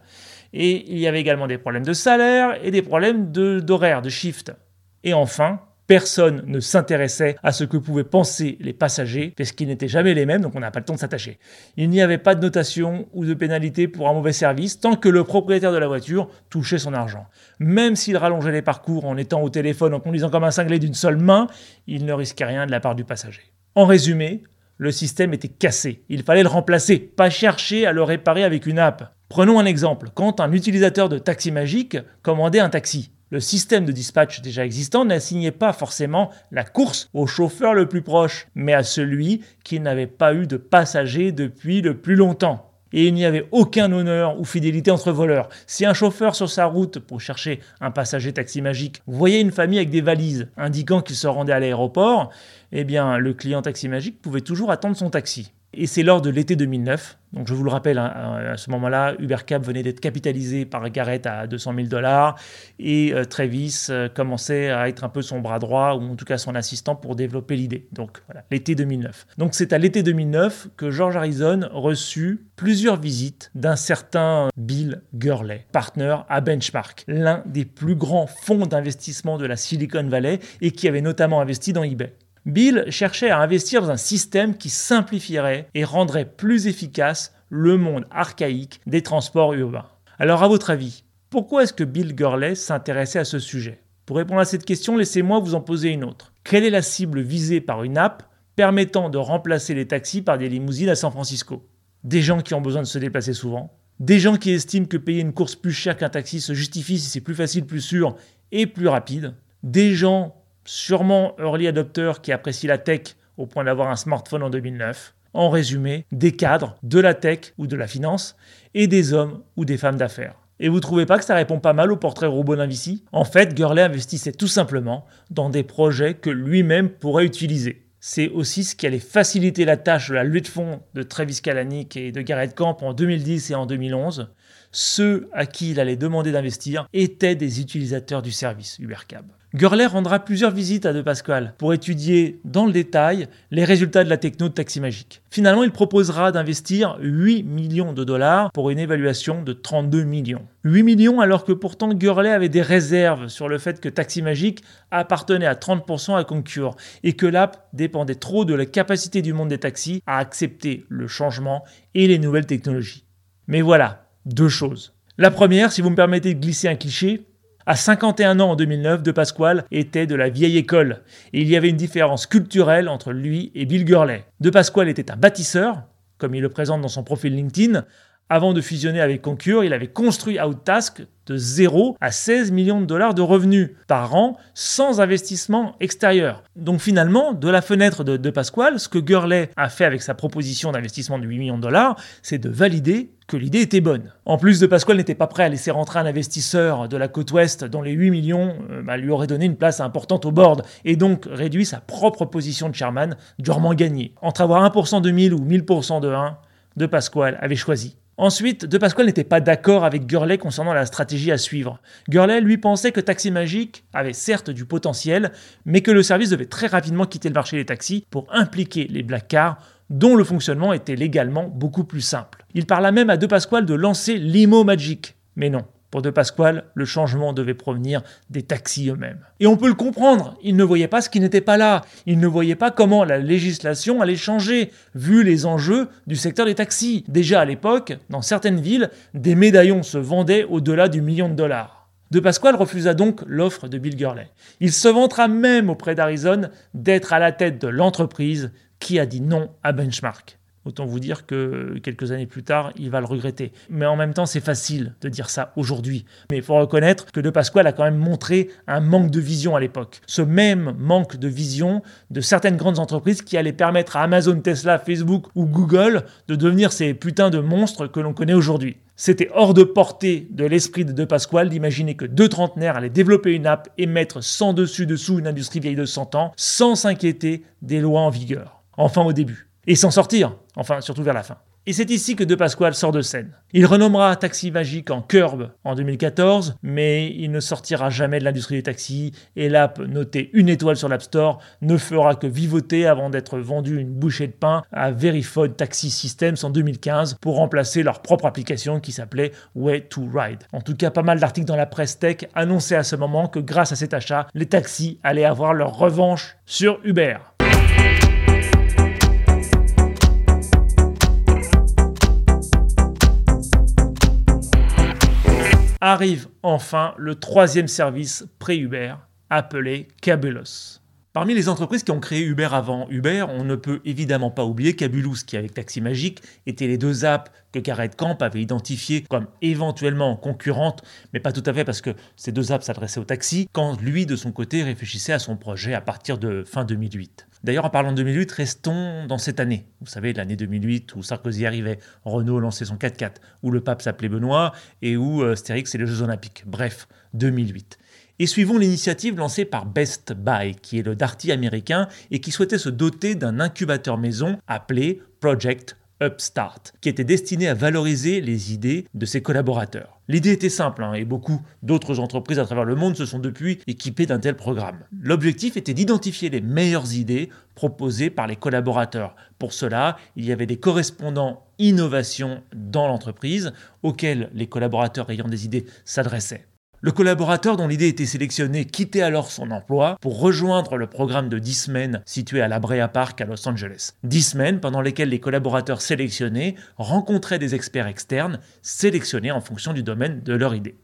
Et il y avait également des problèmes de salaire et des problèmes d'horaire, de, shift. Et enfin, personne ne s'intéressait à ce que pouvaient penser les passagers, parce qu'ils n'étaient jamais les mêmes, donc on n'a pas le temps de s'attacher. Il n'y avait pas de notation ou de pénalité pour un mauvais service tant que le propriétaire de la voiture touchait son argent. Même s'il rallongeait les parcours en étant au téléphone, en conduisant comme un cinglé d'une seule main, il ne risquait rien de la part du passager. En résumé, le système était cassé. Il fallait le remplacer, pas chercher à le réparer avec une app. Prenons un exemple. Quand un utilisateur de Taxi Magique commandait un taxi, le système de dispatch déjà existant n'assignait pas forcément la course au chauffeur le plus proche, mais à celui qui n'avait pas eu de passager depuis le plus longtemps. Et il n'y avait aucun honneur ou fidélité entre voleurs. Si un chauffeur sur sa route pour chercher un passager taxi magique voyait une famille avec des valises indiquant qu'il se rendait à l'aéroport, eh bien le client taxi magique pouvait toujours attendre son taxi. Et c'est lors de l'été 2009, donc je vous le rappelle, hein, à ce moment-là, UberCab venait d'être capitalisé par Garrett à 200 000 dollars et euh, Travis euh, commençait à être un peu son bras droit ou en tout cas son assistant pour développer l'idée. Donc voilà, l'été 2009. Donc c'est à l'été 2009 que George Harrison reçut plusieurs visites d'un certain Bill Gurley, partner à Benchmark, l'un des plus grands fonds d'investissement de la Silicon Valley et qui avait notamment investi dans eBay. Bill cherchait à investir dans un système qui simplifierait et rendrait plus efficace le monde archaïque des transports urbains. Alors à votre avis, pourquoi est-ce que Bill Gurley s'intéressait à ce sujet? Pour répondre à cette question, laissez-moi vous en poser une autre. Quelle est la cible visée par une app permettant de remplacer les taxis par des limousines à San Francisco? Des gens qui ont besoin de se déplacer souvent Des gens qui estiment que payer une course plus chère qu'un taxi se justifie si c'est plus facile, plus sûr et plus rapide Des gens sûrement early adopter qui apprécie la tech au point d'avoir un smartphone en 2009. En résumé, des cadres de la tech ou de la finance et des hommes ou des femmes d'affaires. Et vous trouvez pas que ça répond pas mal au portrait robot d'Invici En fait, Gurley investissait tout simplement dans des projets que lui-même pourrait utiliser. C'est aussi ce qui allait faciliter la tâche de la lutte de fonds de Travis Kalanick et de Garrett Camp en 2010 et en 2011. Ceux à qui il allait demander d'investir étaient des utilisateurs du service UberCab. Gurley rendra plusieurs visites à De Pasquale pour étudier dans le détail les résultats de la techno de Taxi Magique. Finalement, il proposera d'investir 8 millions de dollars pour une évaluation de 32 millions. 8 millions alors que pourtant Gurley avait des réserves sur le fait que Taxi Magique appartenait à 30% à Concure et que l'app dépendait trop de la capacité du monde des taxis à accepter le changement et les nouvelles technologies. Mais voilà, deux choses. La première, si vous me permettez de glisser un cliché, à 51 ans en 2009, De Pasquale était de la vieille école et il y avait une différence culturelle entre lui et Bill Gurley. De Pasquale était un bâtisseur, comme il le présente dans son profil LinkedIn. Avant de fusionner avec Concure, il avait construit Outtask de 0 à 16 millions de dollars de revenus par an sans investissement extérieur. Donc finalement, de la fenêtre de, de Pasquale, ce que Gurley a fait avec sa proposition d'investissement de 8 millions de dollars, c'est de valider que l'idée était bonne. En plus, De Pasquale n'était pas prêt à laisser rentrer un investisseur de la côte ouest dont les 8 millions euh, bah, lui auraient donné une place importante au board et donc réduit sa propre position de chairman durement gagnée. Entre avoir 1% de 1000 ou 1000% de 1, De Pasquale avait choisi Ensuite, De Pasquale n'était pas d'accord avec Gurley concernant la stratégie à suivre. Gurley, lui, pensait que Taxi Magique avait certes du potentiel, mais que le service devait très rapidement quitter le marché des taxis pour impliquer les black cars, dont le fonctionnement était légalement beaucoup plus simple. Il parla même à De Pasquale de lancer Limo Magic. Mais non, pour De Pasquale, le changement devait provenir des taxis eux-mêmes. Et on peut le comprendre, il ne voyait pas ce qui n'était pas là. Il ne voyait pas comment la législation allait changer, vu les enjeux du secteur des taxis. Déjà à l'époque, dans certaines villes, des médaillons se vendaient au-delà du million de dollars. De Pasquale refusa donc l'offre de Bill Gurley. Il se vantera même auprès d'Arizona d'être à la tête de l'entreprise qui a dit non à Benchmark. Autant vous dire que quelques années plus tard, il va le regretter. Mais en même temps, c'est facile de dire ça aujourd'hui. Mais il faut reconnaître que De Pasquale a quand même montré un manque de vision à l'époque. Ce même manque de vision de certaines grandes entreprises qui allaient permettre à Amazon, Tesla, Facebook ou Google de devenir ces putains de monstres que l'on connaît aujourd'hui. C'était hors de portée de l'esprit de De Pasquale d'imaginer que deux trentenaires allaient développer une app et mettre sans dessus dessous une industrie vieille de 100 ans sans s'inquiéter des lois en vigueur. Enfin au début. Et s'en sortir, enfin surtout vers la fin. Et c'est ici que De Pasquale sort de scène. Il renommera Taxi Magique en Curb en 2014, mais il ne sortira jamais de l'industrie des taxis et l'app notée une étoile sur l'App Store ne fera que vivoter avant d'être vendue une bouchée de pain à Verified Taxi Systems en 2015 pour remplacer leur propre application qui s'appelait Way to Ride. En tout cas, pas mal d'articles dans la presse tech annonçaient à ce moment que grâce à cet achat, les taxis allaient avoir leur revanche sur Uber. Arrive enfin le troisième service pré-Uber, appelé Cabulous. Parmi les entreprises qui ont créé Uber avant Uber, on ne peut évidemment pas oublier Cabulous, qui avec Taxi Magique étaient les deux apps que Garrett Camp avait identifiées comme éventuellement concurrentes, mais pas tout à fait parce que ces deux apps s'adressaient au taxi, quand lui de son côté réfléchissait à son projet à partir de fin 2008. D'ailleurs, en parlant de 2008, restons dans cette année. Vous savez, l'année 2008 où Sarkozy arrivait, Renault lançait son 4x4, où le pape s'appelait Benoît et où euh, Stérix et les Jeux Olympiques. Bref, 2008. Et suivons l'initiative lancée par Best Buy, qui est le Darty américain et qui souhaitait se doter d'un incubateur maison appelé Project Upstart, qui était destiné à valoriser les idées de ses collaborateurs. L'idée était simple, hein, et beaucoup d'autres entreprises à travers le monde se sont depuis équipées d'un tel programme. L'objectif était d'identifier les meilleures idées proposées par les collaborateurs. Pour cela, il y avait des correspondants innovation dans l'entreprise auxquels les collaborateurs ayant des idées s'adressaient. Le collaborateur dont l'idée était sélectionnée quittait alors son emploi pour rejoindre le programme de 10 semaines situé à la Brea Park à Los Angeles. 10 semaines pendant lesquelles les collaborateurs sélectionnés rencontraient des experts externes sélectionnés en fonction du domaine de leur idée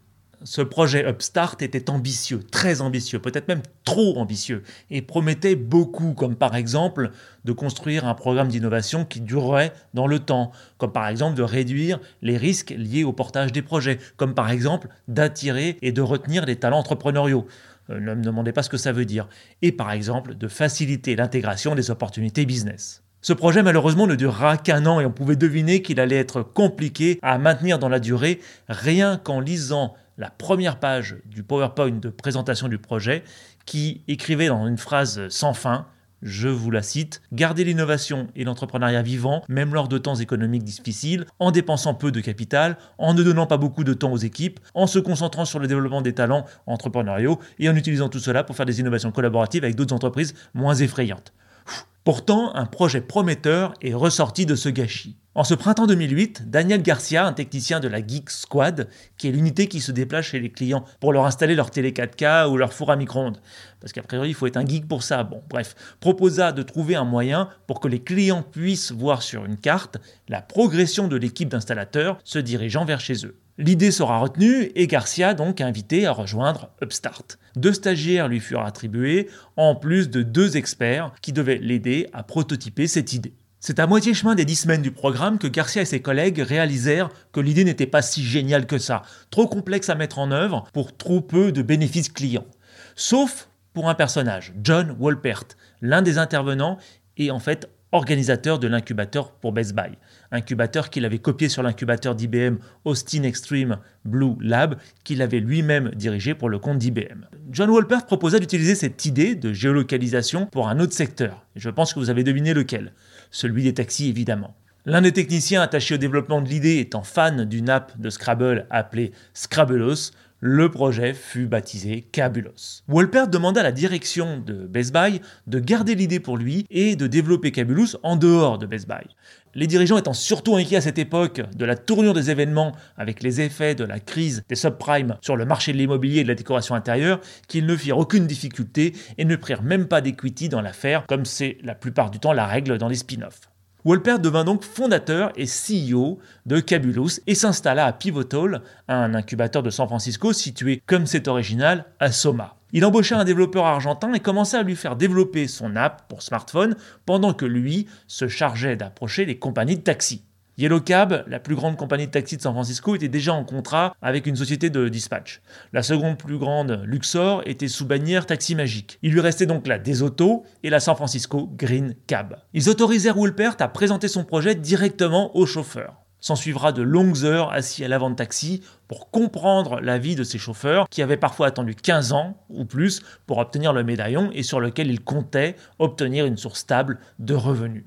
ce projet Upstart était ambitieux, très ambitieux, peut-être même trop ambitieux, et promettait beaucoup, comme par exemple de construire un programme d'innovation qui durerait dans le temps, comme par exemple de réduire les risques liés au portage des projets, comme par exemple d'attirer et de retenir les talents entrepreneuriaux. Euh, ne me demandez pas ce que ça veut dire. Et par exemple de faciliter l'intégration des opportunités business. Ce projet malheureusement ne durera qu'un an et on pouvait deviner qu'il allait être compliqué à maintenir dans la durée rien qu'en lisant la première page du PowerPoint de présentation du projet qui écrivait dans une phrase sans fin je vous la cite, garder l'innovation et l'entrepreneuriat vivant, même lors de temps économiques difficiles, en dépensant peu de capital, en ne donnant pas beaucoup de temps aux équipes, en se concentrant sur le développement des talents entrepreneuriaux et en utilisant tout cela pour faire des innovations collaboratives avec d'autres entreprises moins effrayantes. Pourtant, un projet prometteur est ressorti de ce gâchis. En ce printemps 2008, Daniel Garcia, un technicien de la Geek Squad, qui est l'unité qui se déplace chez les clients pour leur installer leur télé 4K ou leur four à micro-ondes, parce qu'à priori il faut être un geek pour ça, bon bref, proposa de trouver un moyen pour que les clients puissent voir sur une carte la progression de l'équipe d'installateurs se dirigeant vers chez eux. L'idée sera retenue et Garcia donc invité à rejoindre Upstart. Deux stagiaires lui furent attribués, en plus de deux experts qui devaient l'aider à prototyper cette idée. C'est à moitié chemin des dix semaines du programme que Garcia et ses collègues réalisèrent que l'idée n'était pas si géniale que ça, trop complexe à mettre en œuvre pour trop peu de bénéfices clients. Sauf pour un personnage, John Wolpert, l'un des intervenants et en fait organisateur de l'incubateur pour Best Buy. Incubateur qu'il avait copié sur l'incubateur d'IBM Austin Extreme Blue Lab, qu'il avait lui-même dirigé pour le compte d'IBM. John Wolpert proposa d'utiliser cette idée de géolocalisation pour un autre secteur. Je pense que vous avez deviné lequel celui des taxis évidemment. L'un des techniciens attachés au développement de l'idée étant fan d'une app de Scrabble appelée Scrabbleos, le projet fut baptisé Cabulos. Wolpert demanda à la direction de Best Buy de garder l'idée pour lui et de développer Cabulos en dehors de Best Buy. Les dirigeants étant surtout inquiets à cette époque de la tournure des événements avec les effets de la crise des subprimes sur le marché de l'immobilier et de la décoration intérieure, qu'ils ne firent aucune difficulté et ne prirent même pas d'equity dans l'affaire, comme c'est la plupart du temps la règle dans les spin-offs. Wolpert devint donc fondateur et CEO de Cabulous et s'installa à Pivotal, un incubateur de San Francisco situé, comme c'est original, à Soma. Il embaucha un développeur argentin et commença à lui faire développer son app pour smartphone pendant que lui se chargeait d'approcher les compagnies de taxi. Yellow Cab, la plus grande compagnie de taxi de San Francisco, était déjà en contrat avec une société de dispatch. La seconde plus grande, Luxor, était sous bannière Taxi Magique. Il lui restait donc la Desauto et la San Francisco Green Cab. Ils autorisèrent Wolpert à présenter son projet directement au chauffeur. S'en suivra de longues heures assis à l'avant de taxi pour comprendre la vie de ces chauffeurs qui avaient parfois attendu 15 ans ou plus pour obtenir le médaillon et sur lequel ils comptaient obtenir une source stable de revenus.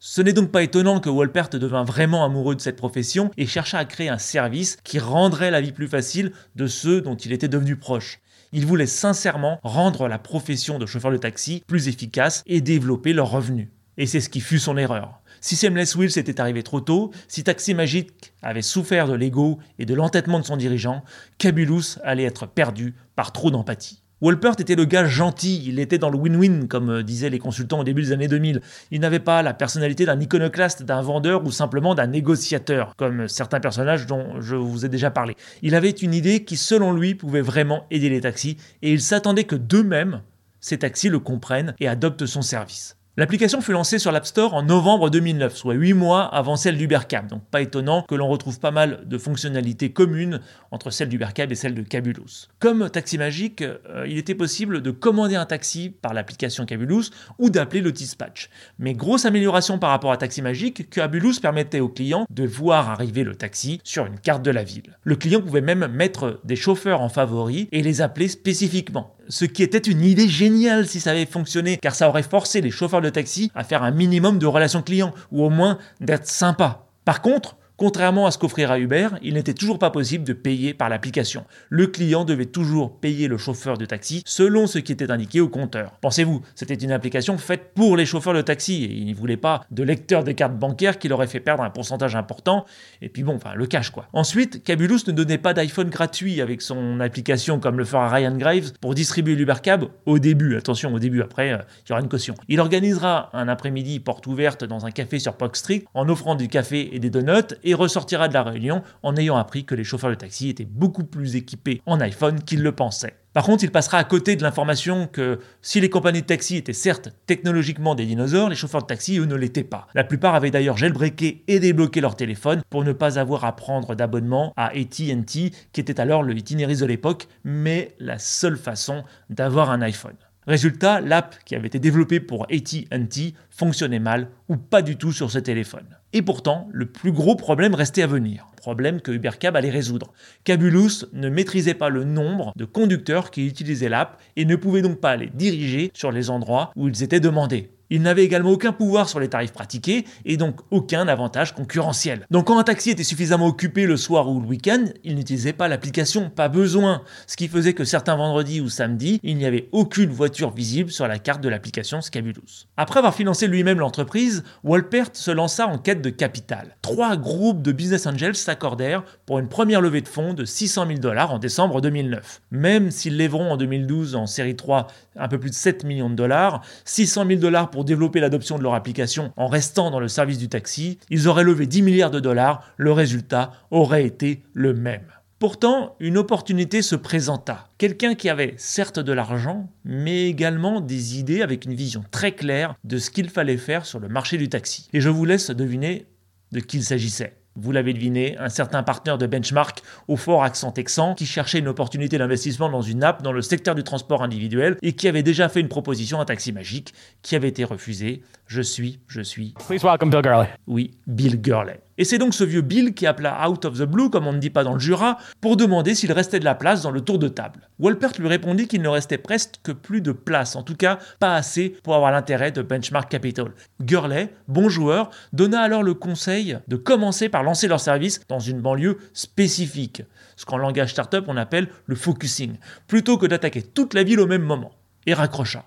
Ce n'est donc pas étonnant que Wolpert devint vraiment amoureux de cette profession et chercha à créer un service qui rendrait la vie plus facile de ceux dont il était devenu proche. Il voulait sincèrement rendre la profession de chauffeur de taxi plus efficace et développer leurs revenus. Et c'est ce qui fut son erreur. Si Seamless Wheels était arrivé trop tôt, si Taxi Magic avait souffert de l'ego et de l'entêtement de son dirigeant, Cabulus allait être perdu par trop d'empathie. Wolpert était le gars gentil, il était dans le win-win, comme euh, disaient les consultants au début des années 2000. Il n'avait pas la personnalité d'un iconoclaste, d'un vendeur ou simplement d'un négociateur, comme certains personnages dont je vous ai déjà parlé. Il avait une idée qui, selon lui, pouvait vraiment aider les taxis, et il s'attendait que d'eux-mêmes, ces taxis le comprennent et adoptent son service. L'application fut lancée sur l'App Store en novembre 2009, soit 8 mois avant celle d'Ubercab, donc pas étonnant que l'on retrouve pas mal de fonctionnalités communes entre celle d'Ubercab et celle de Cabulous. Comme Taxi Magique, euh, il était possible de commander un taxi par l'application Cabulous ou d'appeler le dispatch. Mais grosse amélioration par rapport à Taxi Magique, Cabulous permettait au client de voir arriver le taxi sur une carte de la ville. Le client pouvait même mettre des chauffeurs en favori et les appeler spécifiquement ce qui était une idée géniale si ça avait fonctionné, car ça aurait forcé les chauffeurs de taxi à faire un minimum de relations clients, ou au moins d'être sympas. Par contre, Contrairement à ce qu'offrira Uber, il n'était toujours pas possible de payer par l'application. Le client devait toujours payer le chauffeur de taxi selon ce qui était indiqué au compteur. Pensez-vous, c'était une application faite pour les chauffeurs de taxi et il ne voulait pas de lecteur de carte bancaire qui leur fait perdre un pourcentage important. Et puis bon, enfin, le cash quoi. Ensuite, Cabulus ne donnait pas d'iPhone gratuit avec son application comme le fera Ryan Graves pour distribuer l'Ubercab au début. Attention, au début, après, euh, il y aura une caution. Il organisera un après-midi porte ouverte dans un café sur Park Street en offrant du café et des donuts et ressortira de la réunion en ayant appris que les chauffeurs de taxi étaient beaucoup plus équipés en iPhone qu'ils le pensaient. Par contre, il passera à côté de l'information que si les compagnies de taxi étaient certes technologiquement des dinosaures, les chauffeurs de taxi, eux, ne l'étaient pas. La plupart avaient d'ailleurs jailbreaké et débloqué leur téléphone pour ne pas avoir à prendre d'abonnement à AT&T, qui était alors le itinéris de l'époque, mais la seule façon d'avoir un iPhone. Résultat, l'app qui avait été développée pour AT&T fonctionnait mal ou pas du tout sur ce téléphone. Et pourtant, le plus gros problème restait à venir. Problème que Ubercab allait résoudre. Cabulus ne maîtrisait pas le nombre de conducteurs qui utilisaient l'app et ne pouvait donc pas les diriger sur les endroits où ils étaient demandés. Il n'avait également aucun pouvoir sur les tarifs pratiqués et donc aucun avantage concurrentiel. Donc quand un taxi était suffisamment occupé le soir ou le week-end, il n'utilisait pas l'application, pas besoin. Ce qui faisait que certains vendredis ou samedis, il n'y avait aucune voiture visible sur la carte de l'application Scabulous. Après avoir financé lui-même l'entreprise, Wolpert se lança en quête de capital. Trois groupes de business angels s'accordèrent pour une première levée de fonds de 600 000 dollars en décembre 2009. Même s'ils lèveront en 2012 en série 3 un peu plus de 7 millions de dollars, 600 000 dollars pour développer l'adoption de leur application en restant dans le service du taxi, ils auraient levé 10 milliards de dollars, le résultat aurait été le même. Pourtant, une opportunité se présenta. Quelqu'un qui avait certes de l'argent, mais également des idées avec une vision très claire de ce qu'il fallait faire sur le marché du taxi. Et je vous laisse deviner de qui il s'agissait. Vous l'avez deviné, un certain partenaire de benchmark au fort accent texan qui cherchait une opportunité d'investissement dans une app dans le secteur du transport individuel et qui avait déjà fait une proposition à Taxi Magique qui avait été refusée. Je suis, je suis. Please welcome Bill Gurley. Oui, Bill Gurley. Et c'est donc ce vieux Bill qui appela Out of the Blue, comme on ne dit pas dans le Jura, pour demander s'il restait de la place dans le tour de table. Wolpert lui répondit qu'il ne restait presque plus de place, en tout cas pas assez pour avoir l'intérêt de Benchmark Capital. Gurley, bon joueur, donna alors le conseil de commencer par lancer leur service dans une banlieue spécifique, ce qu'en langage startup on appelle le focusing, plutôt que d'attaquer toute la ville au même moment, et raccrocha.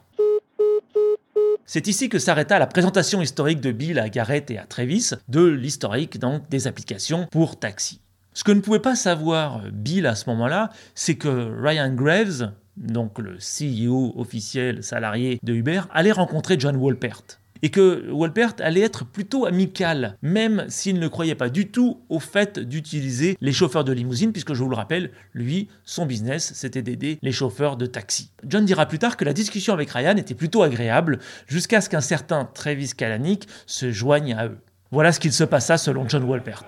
C'est ici que s'arrêta la présentation historique de Bill à Garrett et à Travis de l'historique donc des applications pour taxi. Ce que ne pouvait pas savoir Bill à ce moment-là, c'est que Ryan Graves, donc le CEO officiel salarié de Uber, allait rencontrer John Wolpert. Et que Wolpert allait être plutôt amical, même s'il ne croyait pas du tout au fait d'utiliser les chauffeurs de limousine, puisque je vous le rappelle, lui, son business, c'était d'aider les chauffeurs de taxi. John dira plus tard que la discussion avec Ryan était plutôt agréable, jusqu'à ce qu'un certain Travis Kalanick se joigne à eux. Voilà ce qu'il se passa selon John Wolpert.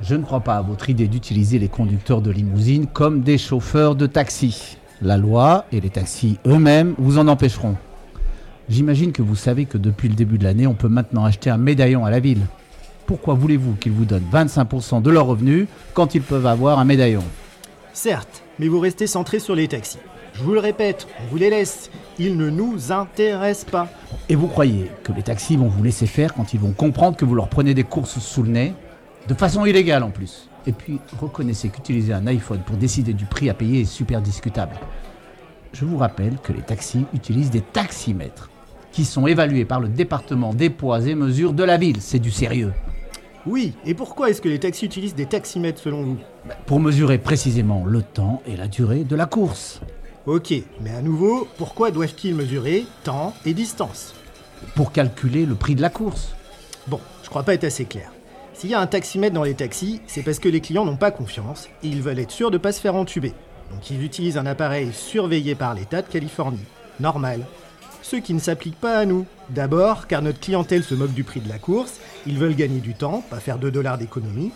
Je ne crois pas à votre idée d'utiliser les conducteurs de limousine comme des chauffeurs de taxi. La loi et les taxis eux-mêmes vous en empêcheront. J'imagine que vous savez que depuis le début de l'année, on peut maintenant acheter un médaillon à la ville. Pourquoi voulez-vous qu'ils vous donnent 25% de leurs revenus quand ils peuvent avoir un médaillon? Certes, mais vous restez centré sur les taxis. Je vous le répète, on vous les laisse. Ils ne nous intéressent pas. Et vous croyez que les taxis vont vous laisser faire quand ils vont comprendre que vous leur prenez des courses sous le nez? De façon illégale en plus. Et puis, reconnaissez qu'utiliser un iPhone pour décider du prix à payer est super discutable. Je vous rappelle que les taxis utilisent des taximètres qui sont évalués par le département des poids et mesures de la ville. C'est du sérieux. Oui, et pourquoi est-ce que les taxis utilisent des taximètres selon vous? Pour mesurer précisément le temps et la durée de la course. Ok, mais à nouveau, pourquoi doivent-ils mesurer temps et distance? Pour calculer le prix de la course. Bon, je crois pas être assez clair. S'il y a un taximètre dans les taxis, c'est parce que les clients n'ont pas confiance et ils veulent être sûrs de ne pas se faire entuber. Donc ils utilisent un appareil surveillé par l'État de Californie. Normal. Ce qui ne s'applique pas à nous. D'abord, car notre clientèle se moque du prix de la course, ils veulent gagner du temps, pas faire 2 dollars d'économie.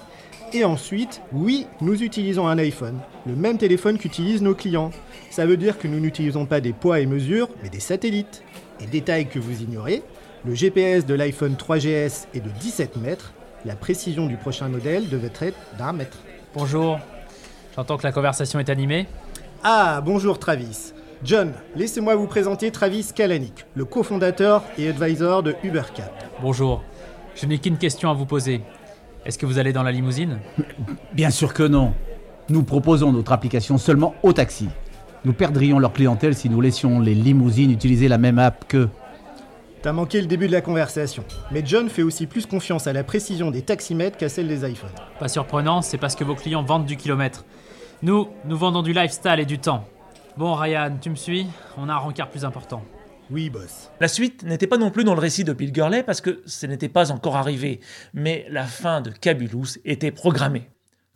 Et ensuite, oui, nous utilisons un iPhone, le même téléphone qu'utilisent nos clients. Ça veut dire que nous n'utilisons pas des poids et mesures, mais des satellites. Et détail que vous ignorez, le GPS de l'iPhone 3GS est de 17 mètres, la précision du prochain modèle devait être d'un mètre. Bonjour. J'entends que la conversation est animée. Ah, bonjour Travis. John, laissez-moi vous présenter Travis Kalanick, le cofondateur et advisor de UberCat. Bonjour. Je n'ai qu'une question à vous poser. Est-ce que vous allez dans la limousine? Bien sûr que non. Nous proposons notre application seulement aux taxis. Nous perdrions leur clientèle si nous laissions les limousines utiliser la même app que. T'as manqué le début de la conversation. Mais John fait aussi plus confiance à la précision des taximètres qu'à celle des iPhones. Pas surprenant, c'est parce que vos clients vendent du kilomètre. Nous, nous vendons du lifestyle et du temps. Bon, Ryan, tu me suis? On a un rencard plus important. Oui, boss. La suite n'était pas non plus dans le récit de Bill Gurley parce que ce n'était pas encore arrivé, mais la fin de Cabulus était programmée.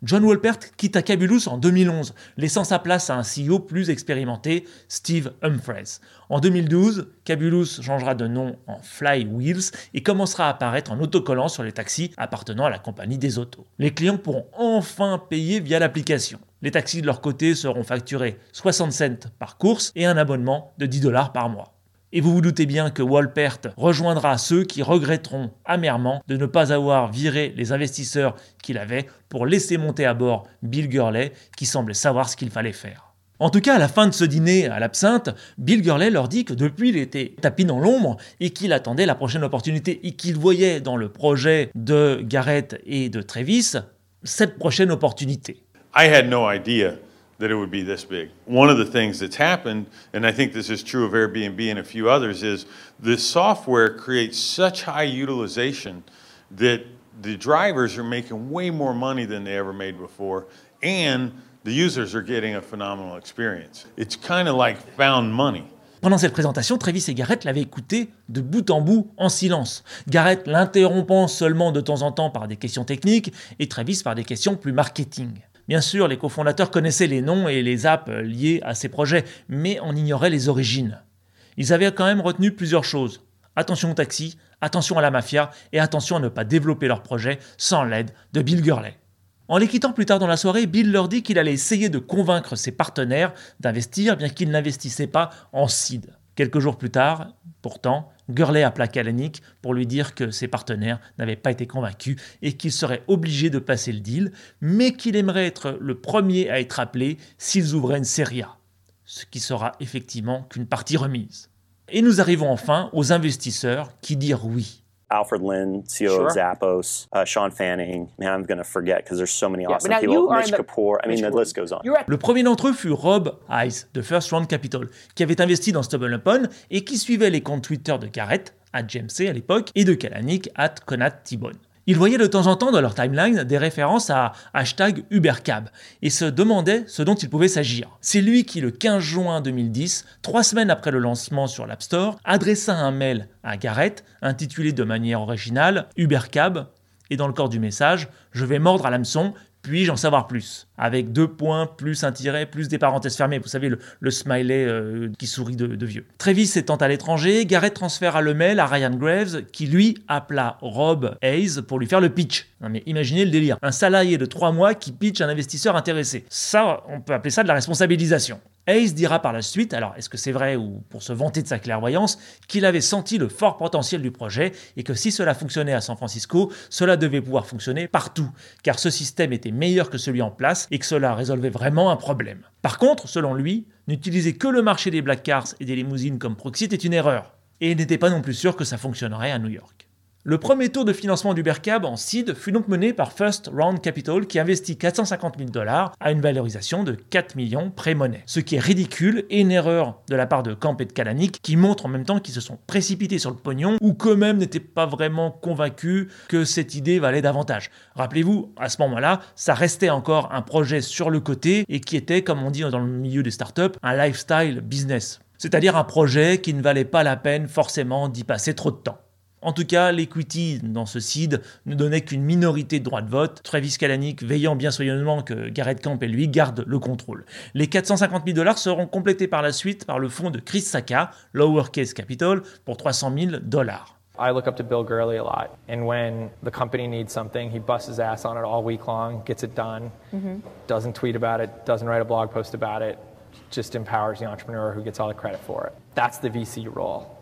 John Wolpert quitta Cabulus en 2011, laissant sa place à un CEO plus expérimenté, Steve Humphreys. En 2012, Cabulus changera de nom en Flywheels et commencera à apparaître en autocollant sur les taxis appartenant à la compagnie des autos. Les clients pourront enfin payer via l'application. Les taxis de leur côté seront facturés 60 cents par course et un abonnement de 10 dollars par mois. Et vous vous doutez bien que Wolpert rejoindra ceux qui regretteront amèrement de ne pas avoir viré les investisseurs qu'il avait pour laisser monter à bord Bill Gurley qui semblait savoir ce qu'il fallait faire. En tout cas, à la fin de ce dîner à l'absinthe, Bill Gurley leur dit que depuis il était tapis dans l'ombre et qu'il attendait la prochaine opportunité et qu'il voyait dans le projet de Garrett et de Travis cette prochaine opportunité. I had no idea that it would be this big. One of the things that's happened, and I think this is true of Airbnb and a few others, is the software creates such high utilization that the drivers are making way more money than they ever made before, and the users are getting a phenomenal experience. It's kind of like found money. Pendant cette présentation, Travis et Garrett l'avaient écouté de bout en bout en silence. Garrett l'interrompant seulement de temps en temps par des questions techniques et Travis par des questions plus marketing. Bien sûr, les cofondateurs connaissaient les noms et les apps liés à ces projets, mais on ignorait les origines. Ils avaient quand même retenu plusieurs choses. Attention au taxi, attention à la mafia et attention à ne pas développer leur projet sans l'aide de Bill Gurley. En les quittant plus tard dans la soirée, Bill leur dit qu'il allait essayer de convaincre ses partenaires d'investir bien qu'ils n'investissaient pas en seed. Quelques jours plus tard, pourtant, Gurley appela Kalanick pour lui dire que ses partenaires n'avaient pas été convaincus et qu'il serait obligé de passer le deal, mais qu'il aimerait être le premier à être appelé s'ils ouvraient une série A, ce qui sera effectivement qu'une partie remise. Et nous arrivons enfin aux investisseurs qui dirent oui. Alfred Lynn, CEO Sure. of Zappos, uh, Sean Fanning. Man, I'm going to forget because there's so many Yeah, awesome people. Mitch Kapoor. I mean, Mitch the list goes on. Le premier d'entre eux fut Rob Hayes de First Round Capital, qui avait investi dans Stubble Upon et qui suivait les comptes Twitter de Garrett, à JMC à l'époque, et de Kalanick, at Conat T-Bone. Ils voyaient de temps en temps dans leur timeline des références à hashtag UberCab et se demandaient ce dont il pouvait s'agir. C'est lui qui, le 15 juin 2010, trois semaines après le lancement sur l'App Store, adressa un mail à Garrett intitulé de manière originale UberCab et dans le corps du message, je vais mordre à l'hameçon, puis-je en savoir plus Avec deux points, plus un tiret, plus des parenthèses fermées. Vous savez, le, smiley euh, qui sourit de, vieux. Travis étant à l'étranger, Garrett transféra le mail à Ryan Graves, qui lui appela Rob Hayes pour lui faire le pitch. Non mais imaginez le délire. Un salarié de trois mois qui pitch un investisseur intéressé. Ça, on peut appeler ça de la responsabilisation. Hayes dira par la suite, alors est-ce que c'est vrai ou pour se vanter de sa clairvoyance, qu'il avait senti le fort potentiel du projet et que si cela fonctionnait à San Francisco, cela devait pouvoir fonctionner partout, car ce système était meilleur que celui en place et que cela résolvait vraiment un problème. Par contre, selon lui, n'utiliser que le marché des black cars et des limousines comme proxy était une erreur, et il n'était pas non plus sûr que ça fonctionnerait à New York. Le premier tour de financement d'Ubercab en seed fut donc mené par First Round Capital qui investit 450 000 dollars à une valorisation de 4 millions pré-monnaie. Ce qui est ridicule et une erreur de la part de Camp et de Kalanick qui montrent en même temps qu'ils se sont précipités sur le pognon ou qu'eux-mêmes n'étaient pas vraiment convaincus que cette idée valait davantage. Rappelez-vous, à ce moment-là, ça restait encore un projet sur le côté et qui était, comme on dit dans le milieu des startups, un lifestyle business. C'est-à-dire un projet qui ne valait pas la peine forcément d'y passer trop de temps. En tout cas, l'equity dans ce seed ne donnait qu'une minorité de droits de vote, Travis Kalanick veillant bien soigneusement que Garrett Camp et lui gardent le contrôle. Les 450 000 dollars seront complétés par la suite par le fonds de Chris Saka, Lowercase Capital, pour 300 000 dollars. I look up to Bill Gurley a lot, and when the company needs something, he busts his ass on it all week long, gets it done, mm-hmm. doesn't tweet about it, doesn't write a blog post about it, just empowers the entrepreneur who gets all the credit for it. That's the VC role.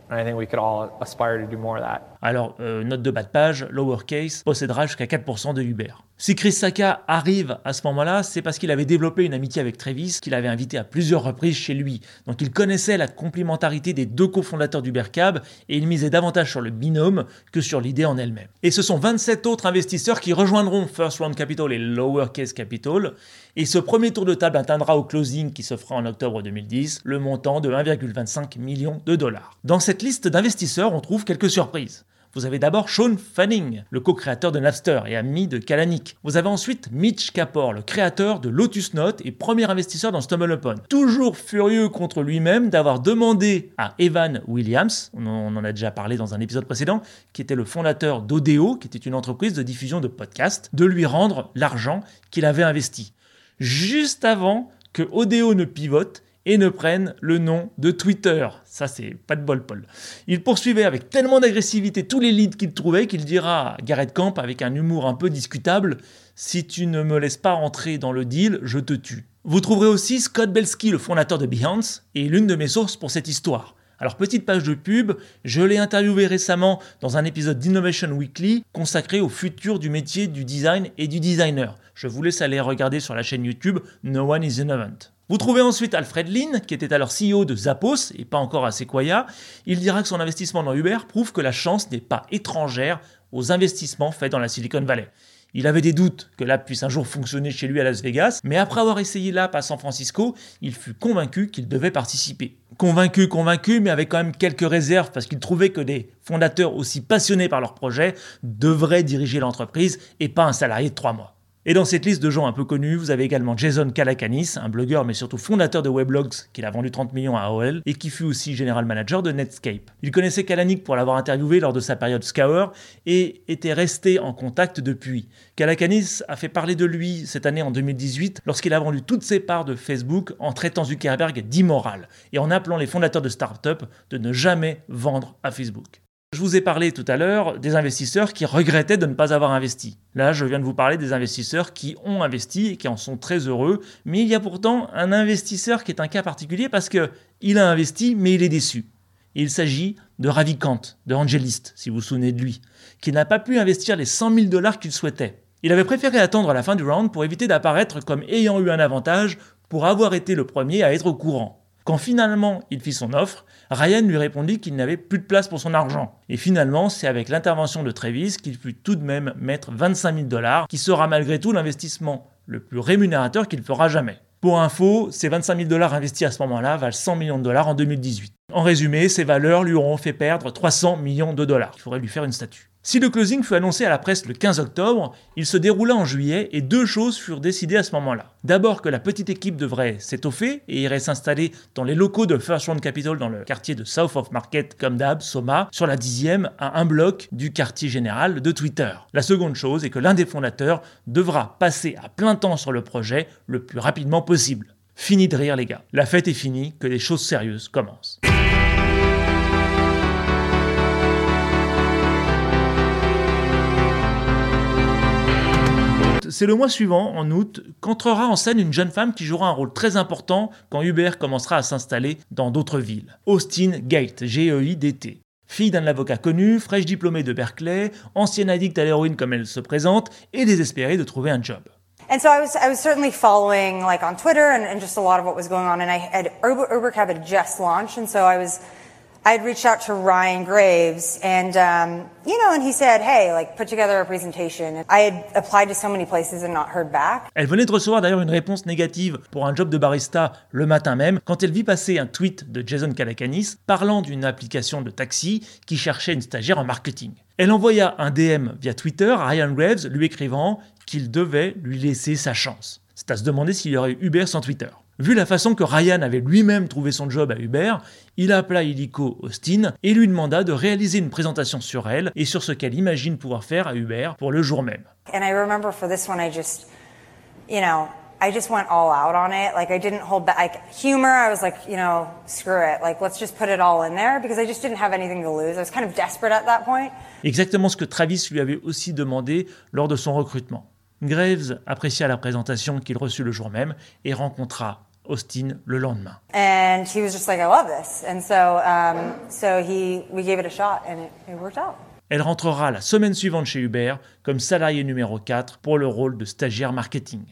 Alors, note de bas de page, lowercase possédera jusqu'à 4% de Uber. Si Chris Saka arrive à ce moment-là, c'est parce qu'il avait développé une amitié avec Travis, qu'il avait invité à plusieurs reprises chez lui. Donc il connaissait la complémentarité des deux cofondateurs d'UberCab et il misait davantage sur le binôme que sur l'idée en elle-même. Et ce sont 27 autres investisseurs qui rejoindront First Round Capital et Lowercase Capital. Et ce premier tour de table atteindra au closing qui se fera en octobre 2010 le montant de 1,25 million de dollars. Dans cette liste d'investisseurs, on trouve quelques surprises. Vous avez d'abord Sean Fanning, le co-créateur de Napster et ami de Kalanick. Vous avez ensuite Mitch Kapor, le créateur de Lotus Note et premier investisseur dans StumbleUpon. Toujours furieux contre lui-même d'avoir demandé à Evan Williams, on en a déjà parlé dans un épisode précédent, qui était le fondateur d'Odeo, qui était une entreprise de diffusion de podcasts, de lui rendre l'argent qu'il avait investi. Juste avant que Odeo ne pivote et ne prennent le nom de Twitter. Ça, c'est pas de bol, Paul. Il poursuivait avec tellement d'agressivité tous les leads qu'il trouvait qu'il dira à Garrett Camp avec un humour un peu discutable Si tu ne me laisses pas entrer dans le deal, je te tue. Vous trouverez aussi Scott Belsky, le fondateur de Behance, et l'une de mes sources pour cette histoire. Alors petite page de pub, je l'ai interviewé récemment dans un épisode d'Innovation Weekly consacré au futur du métier du design et du designer. Je vous laisse aller regarder sur la chaîne YouTube No One is Innovant. Vous trouvez ensuite Alfred Lin, qui était alors CEO de Zappos et pas encore à Sequoia. Il dira que son investissement dans Uber prouve que la chance n'est pas étrangère aux investissements faits dans la Silicon Valley. Il avait des doutes que l'app puisse un jour fonctionner chez lui à Las Vegas, mais après avoir essayé l'app à San Francisco, il fut convaincu qu'il devait participer. Convaincu, convaincu, mais avec quand même quelques réserves parce qu'il trouvait que des fondateurs aussi passionnés par leur projet devraient diriger l'entreprise et pas un salarié de trois mois. Et dans cette liste de gens un peu connus, vous avez également Jason Calacanis, un blogueur mais surtout fondateur de Weblogs qu'il a vendu 30 millions à AOL et qui fut aussi général manager de Netscape. Il connaissait Kalanick pour l'avoir interviewé lors de sa période Scour et était resté en contact depuis. Calacanis a fait parler de lui cette année en 2018 lorsqu'il a vendu toutes ses parts de Facebook en traitant Zuckerberg d'immoral et en appelant les fondateurs de start-up de ne jamais vendre à Facebook. Je vous ai parlé tout à l'heure des investisseurs qui regrettaient de ne pas avoir investi. Là, je viens de vous parler des investisseurs qui ont investi et qui en sont très heureux. Mais il y a pourtant un investisseur qui est un cas particulier parce qu'il a investi, mais il est déçu. il s'agit de Ravikant, de Angelist, si vous vous souvenez de lui, qui n'a pas pu investir les 100 000 dollars qu'il souhaitait. Il avait préféré attendre la fin du round pour éviter d'apparaître comme ayant eu un avantage pour avoir été le premier à être au courant. Quand finalement il fit son offre, Ryan lui répondit qu'il n'avait plus de place pour son argent. Et finalement, c'est avec l'intervention de Travis qu'il put tout de même mettre 25 000 dollars, qui sera malgré tout l'investissement le plus rémunérateur qu'il fera jamais. Pour info, ces 25 000 dollars investis à ce moment-là valent 100 millions de dollars en 2018. En résumé, ces valeurs lui auront fait perdre 300 millions de dollars. Il faudrait lui faire une statue. Si le closing fut annoncé à la presse le 15 octobre, il se déroula en juillet et deux choses furent décidées à ce moment-là. D'abord que la petite équipe devrait s'étoffer et irait s'installer dans les locaux de First Round Capital dans le quartier de South of Market comme d'hab, Soma, sur la dixième à un bloc du quartier général de Twitter. La seconde chose est que l'un des fondateurs devra passer à plein temps sur le projet le plus rapidement possible. Fini de rire les gars. La fête est finie, que des choses sérieuses commencent. C'est le mois suivant, en août, qu'entrera en scène une jeune femme qui jouera un rôle très important quand Uber commencera à s'installer dans d'autres villes. Austin Gate, G-E-I-D-T. Fille d'un avocat connu, fraîche diplômée de Berkeley, ancienne addict à l'héroïne comme elle se présente, et désespérée de trouver un job. And so I was, certainly following like on Twitter and, just a lot of what was going on. And I had Uber, UberCab had just launched, and so I was, I had reached out to Ryan Graves, and um, you know, and he said, "Hey, like put together a presentation." I had applied to so many places and not heard back. Elle venait de recevoir d'ailleurs une réponse négative pour un job de barista le matin même quand elle vit passer un tweet de Jason Calacanis parlant d'une application de taxi qui cherchait une stagiaire en marketing. Elle envoya un DM via Twitter à Ryan Graves lui écrivant qu'il devait lui laisser sa chance. C'est à se demander s'il y aurait Uber sans Twitter. Vu la façon que Ryan avait lui-même trouvé son job à Uber, il appela illico Austin et lui demanda de réaliser une présentation sur elle et sur ce qu'elle imagine pouvoir faire à Uber pour le jour même. And I remember for this one, I just, you know, I just went all out on it. Like I didn't hold back. Like humor, I was like, you know, screw it. Like let's just put it all in there because I just didn't have anything to lose. I was kind of desperate at that point. Exactement ce que Travis lui avait aussi demandé lors de son recrutement. Graves apprécia la présentation qu'il reçut le jour même et rencontra Austin le lendemain. And he was just like, I love this. And so, um, so he, we gave it a shot and it, it worked out. Elle rentrera la semaine suivante chez Uber comme salarié numéro 4 pour le rôle de stagiaire marketing.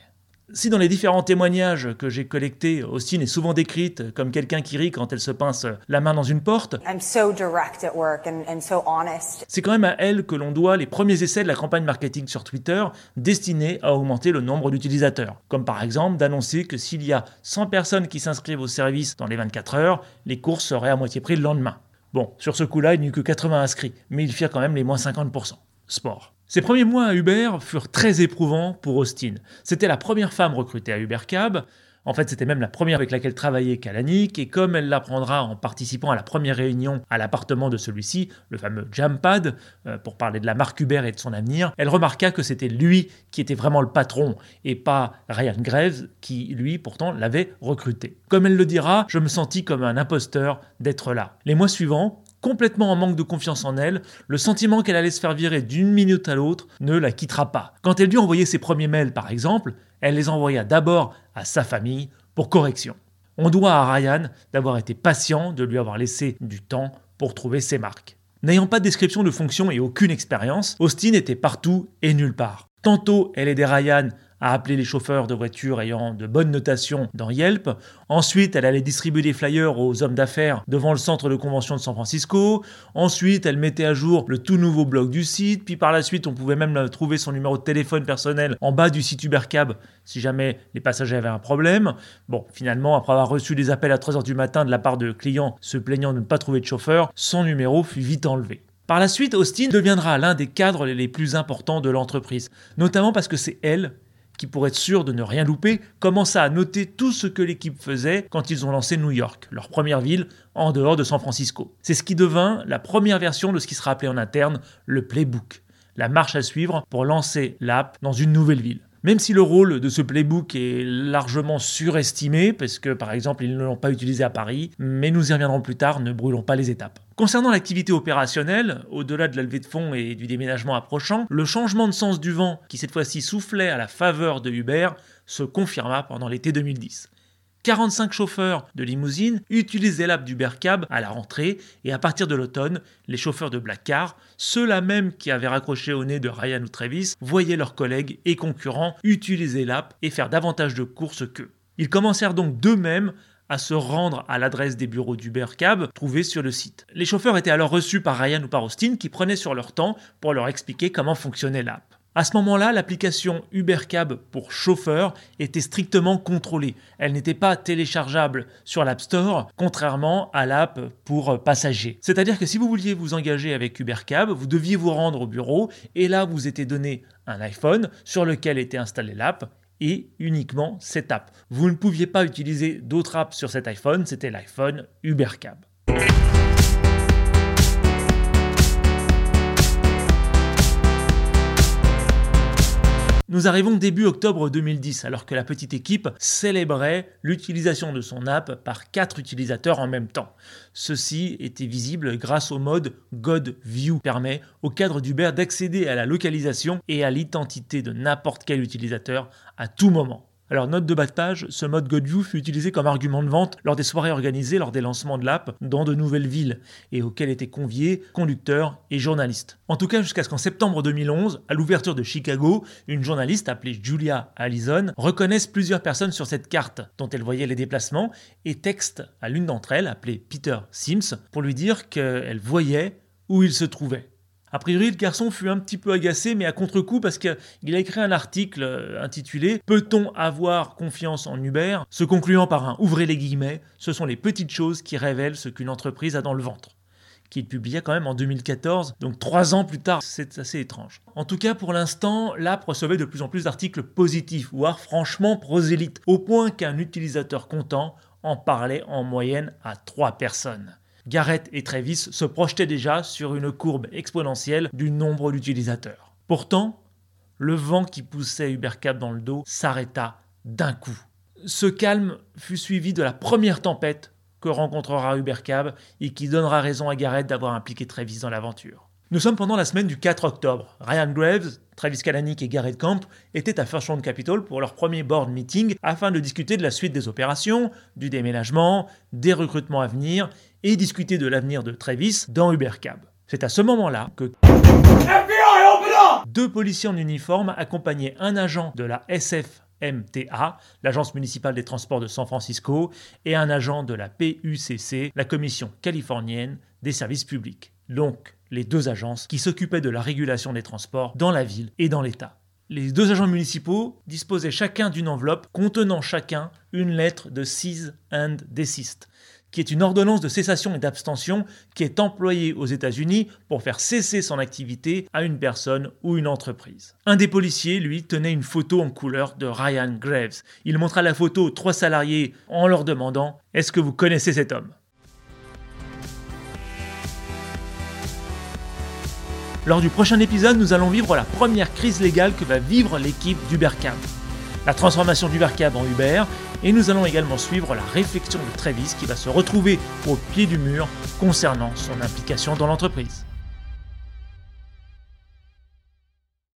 Si dans les différents témoignages que j'ai collectés, Austin est souvent décrite comme quelqu'un qui rit quand elle se pince la main dans une porte, I'm so direct at work and, and so honest. c'est quand même à elle que l'on doit les premiers essais de la campagne marketing sur Twitter destinés à augmenter le nombre d'utilisateurs. Comme par exemple d'annoncer que s'il y a 100 personnes qui s'inscrivent au service dans les 24 heures, les courses seraient à moitié prix le lendemain. Bon, sur ce coup-là, il n'y eut que 80 inscrits, mais ils firent quand même les moins 50%. Sport. Ses premiers mois à Uber furent très éprouvants pour Austin. C'était la première femme recrutée à Uber Cab. En fait, c'était même la première avec laquelle travaillait Kalanick, et comme elle l'apprendra en participant à la première réunion à l'appartement de celui-ci, le fameux Jampad, euh, pour parler de la marque Uber et de son avenir, elle remarqua que c'était lui qui était vraiment le patron, et pas Ryan Graves, qui lui pourtant l'avait recruté. Comme elle le dira, je me sentis comme un imposteur d'être là. Les mois suivants, complètement en manque de confiance en elle, le sentiment qu'elle allait se faire virer d'une minute à l'autre ne la quittera pas. Quand elle dut envoyer ses premiers mails, par exemple, elle les envoya d'abord à sa famille pour correction. On doit à Ryan d'avoir été patient, de lui avoir laissé du temps pour trouver ses marques. N'ayant pas de description de fonction et aucune expérience, Austin était partout et nulle part. Tantôt, elle aidait Ryan à appeler les chauffeurs de voitures ayant de bonnes notations dans Yelp. Ensuite, elle allait distribuer des flyers aux hommes d'affaires devant le centre de convention de San Francisco. Ensuite, elle mettait à jour le tout nouveau blog du site. Puis par la suite, on pouvait même trouver son numéro de téléphone personnel en bas du site Ubercab si jamais les passagers avaient un problème. Bon, finalement, après avoir reçu des appels à 3h du matin de la part de clients se plaignant de ne pas trouver de chauffeur, son numéro fut vite enlevé. Par la suite, Austin deviendra l'un des cadres les plus importants de l'entreprise, notamment parce que c'est elle qui, pour être sûr de ne rien louper, commença à noter tout ce que l'équipe faisait quand ils ont lancé New York, leur première ville en dehors de San Francisco. C'est ce qui devint la première version de ce qui sera appelé en interne le playbook, la marche à suivre pour lancer l'app dans une nouvelle ville. Même si le rôle de ce playbook est largement surestimé, parce que par exemple ils ne l'ont pas utilisé à Paris, mais nous y reviendrons plus tard, ne brûlons pas les étapes. Concernant l'activité opérationnelle, au-delà de la levée de fonds et du déménagement approchant, le changement de sens du vent, qui cette fois-ci soufflait à la faveur de Uber, se confirma pendant l'été 2010. 45 chauffeurs de limousine utilisaient l'app d'Uber Cab à la rentrée et à partir de l'automne, les chauffeurs de Black Car, ceux-là même qui avaient raccroché au nez de Ryan ou Travis, voyaient leurs collègues et concurrents utiliser l'app et faire davantage de courses qu'eux. Ils commencèrent donc d'eux-mêmes à se rendre à l'adresse des bureaux d'Uber Cab trouvés sur le site. Les chauffeurs étaient alors reçus par Ryan ou par Austin qui prenaient sur leur temps pour leur expliquer comment fonctionnait l'app. À ce moment-là, l'application UberCab pour chauffeur était strictement contrôlée. Elle n'était pas téléchargeable sur l'App Store, contrairement à l'app pour passagers. C'est-à-dire que si vous vouliez vous engager avec UberCab, vous deviez vous rendre au bureau et là vous était donné un iPhone sur lequel était installée l'app et uniquement cette app. Vous ne pouviez pas utiliser d'autres apps sur cet iPhone, c'était l'iPhone UberCab. Nous arrivons début octobre 2010 alors que la petite équipe célébrait l'utilisation de son app par quatre utilisateurs en même temps. Ceci était visible grâce au mode God View permet au cadre d'Uber d'accéder à la localisation et à l'identité de n'importe quel utilisateur à tout moment. Alors note de bas ce mode GodView fut utilisé comme argument de vente lors des soirées organisées lors des lancements de l'app dans de nouvelles villes et auxquelles étaient conviés conducteurs et journalistes. En tout cas jusqu'à ce qu'en septembre 2011, à l'ouverture de Chicago, une journaliste appelée Julia Allison reconnaisse plusieurs personnes sur cette carte dont elle voyait les déplacements et texte à l'une d'entre elles, appelée Peter Sims, pour lui dire qu'elle voyait où il se trouvait. A priori, le garçon fut un petit peu agacé, mais à contre-coup, parce qu'il a écrit un article euh, intitulé Peut-on avoir confiance en Uber se concluant par un ouvrez les guillemets, ce sont les petites choses qui révèlent ce qu'une entreprise a dans le ventre qu'il publia quand même en 2014, donc trois ans plus tard. C'est assez étrange. En tout cas, pour l'instant, l'app recevait de plus en plus d'articles positifs, voire franchement prosélytes, au point qu'un utilisateur content en parlait en moyenne à trois personnes. Garrett et Travis se projetaient déjà sur une courbe exponentielle du nombre d'utilisateurs. Pourtant, le vent qui poussait Ubercab dans le dos s'arrêta d'un coup. Ce calme fut suivi de la première tempête que rencontrera Ubercab et qui donnera raison à Garrett d'avoir impliqué Travis dans l'aventure. Nous sommes pendant la semaine du 4 octobre. Ryan Graves, Travis Kalanick et Garrett Camp étaient à Round Capital pour leur premier board meeting afin de discuter de la suite des opérations, du déménagement, des recrutements à venir et discuter de l'avenir de Travis dans Ubercab. C'est à ce moment-là que deux policiers en uniforme accompagnaient un agent de la SFMTA, l'Agence municipale des transports de San Francisco, et un agent de la PUCC, la Commission californienne des services publics. Donc, les deux agences qui s'occupaient de la régulation des transports dans la ville et dans l'État. Les deux agents municipaux disposaient chacun d'une enveloppe contenant chacun une lettre de cease and desist, qui est une ordonnance de cessation et d'abstention qui est employée aux États-Unis pour faire cesser son activité à une personne ou une entreprise. Un des policiers, lui, tenait une photo en couleur de Ryan Graves. Il montra la photo aux trois salariés en leur demandant Est-ce que vous connaissez cet homme? Lors du prochain épisode, nous allons vivre la première crise légale que va vivre l'équipe d'Ubercab. La transformation d'Ubercab en Uber, et nous allons également suivre la réflexion de Travis qui va se retrouver au pied du mur concernant son implication dans l'entreprise.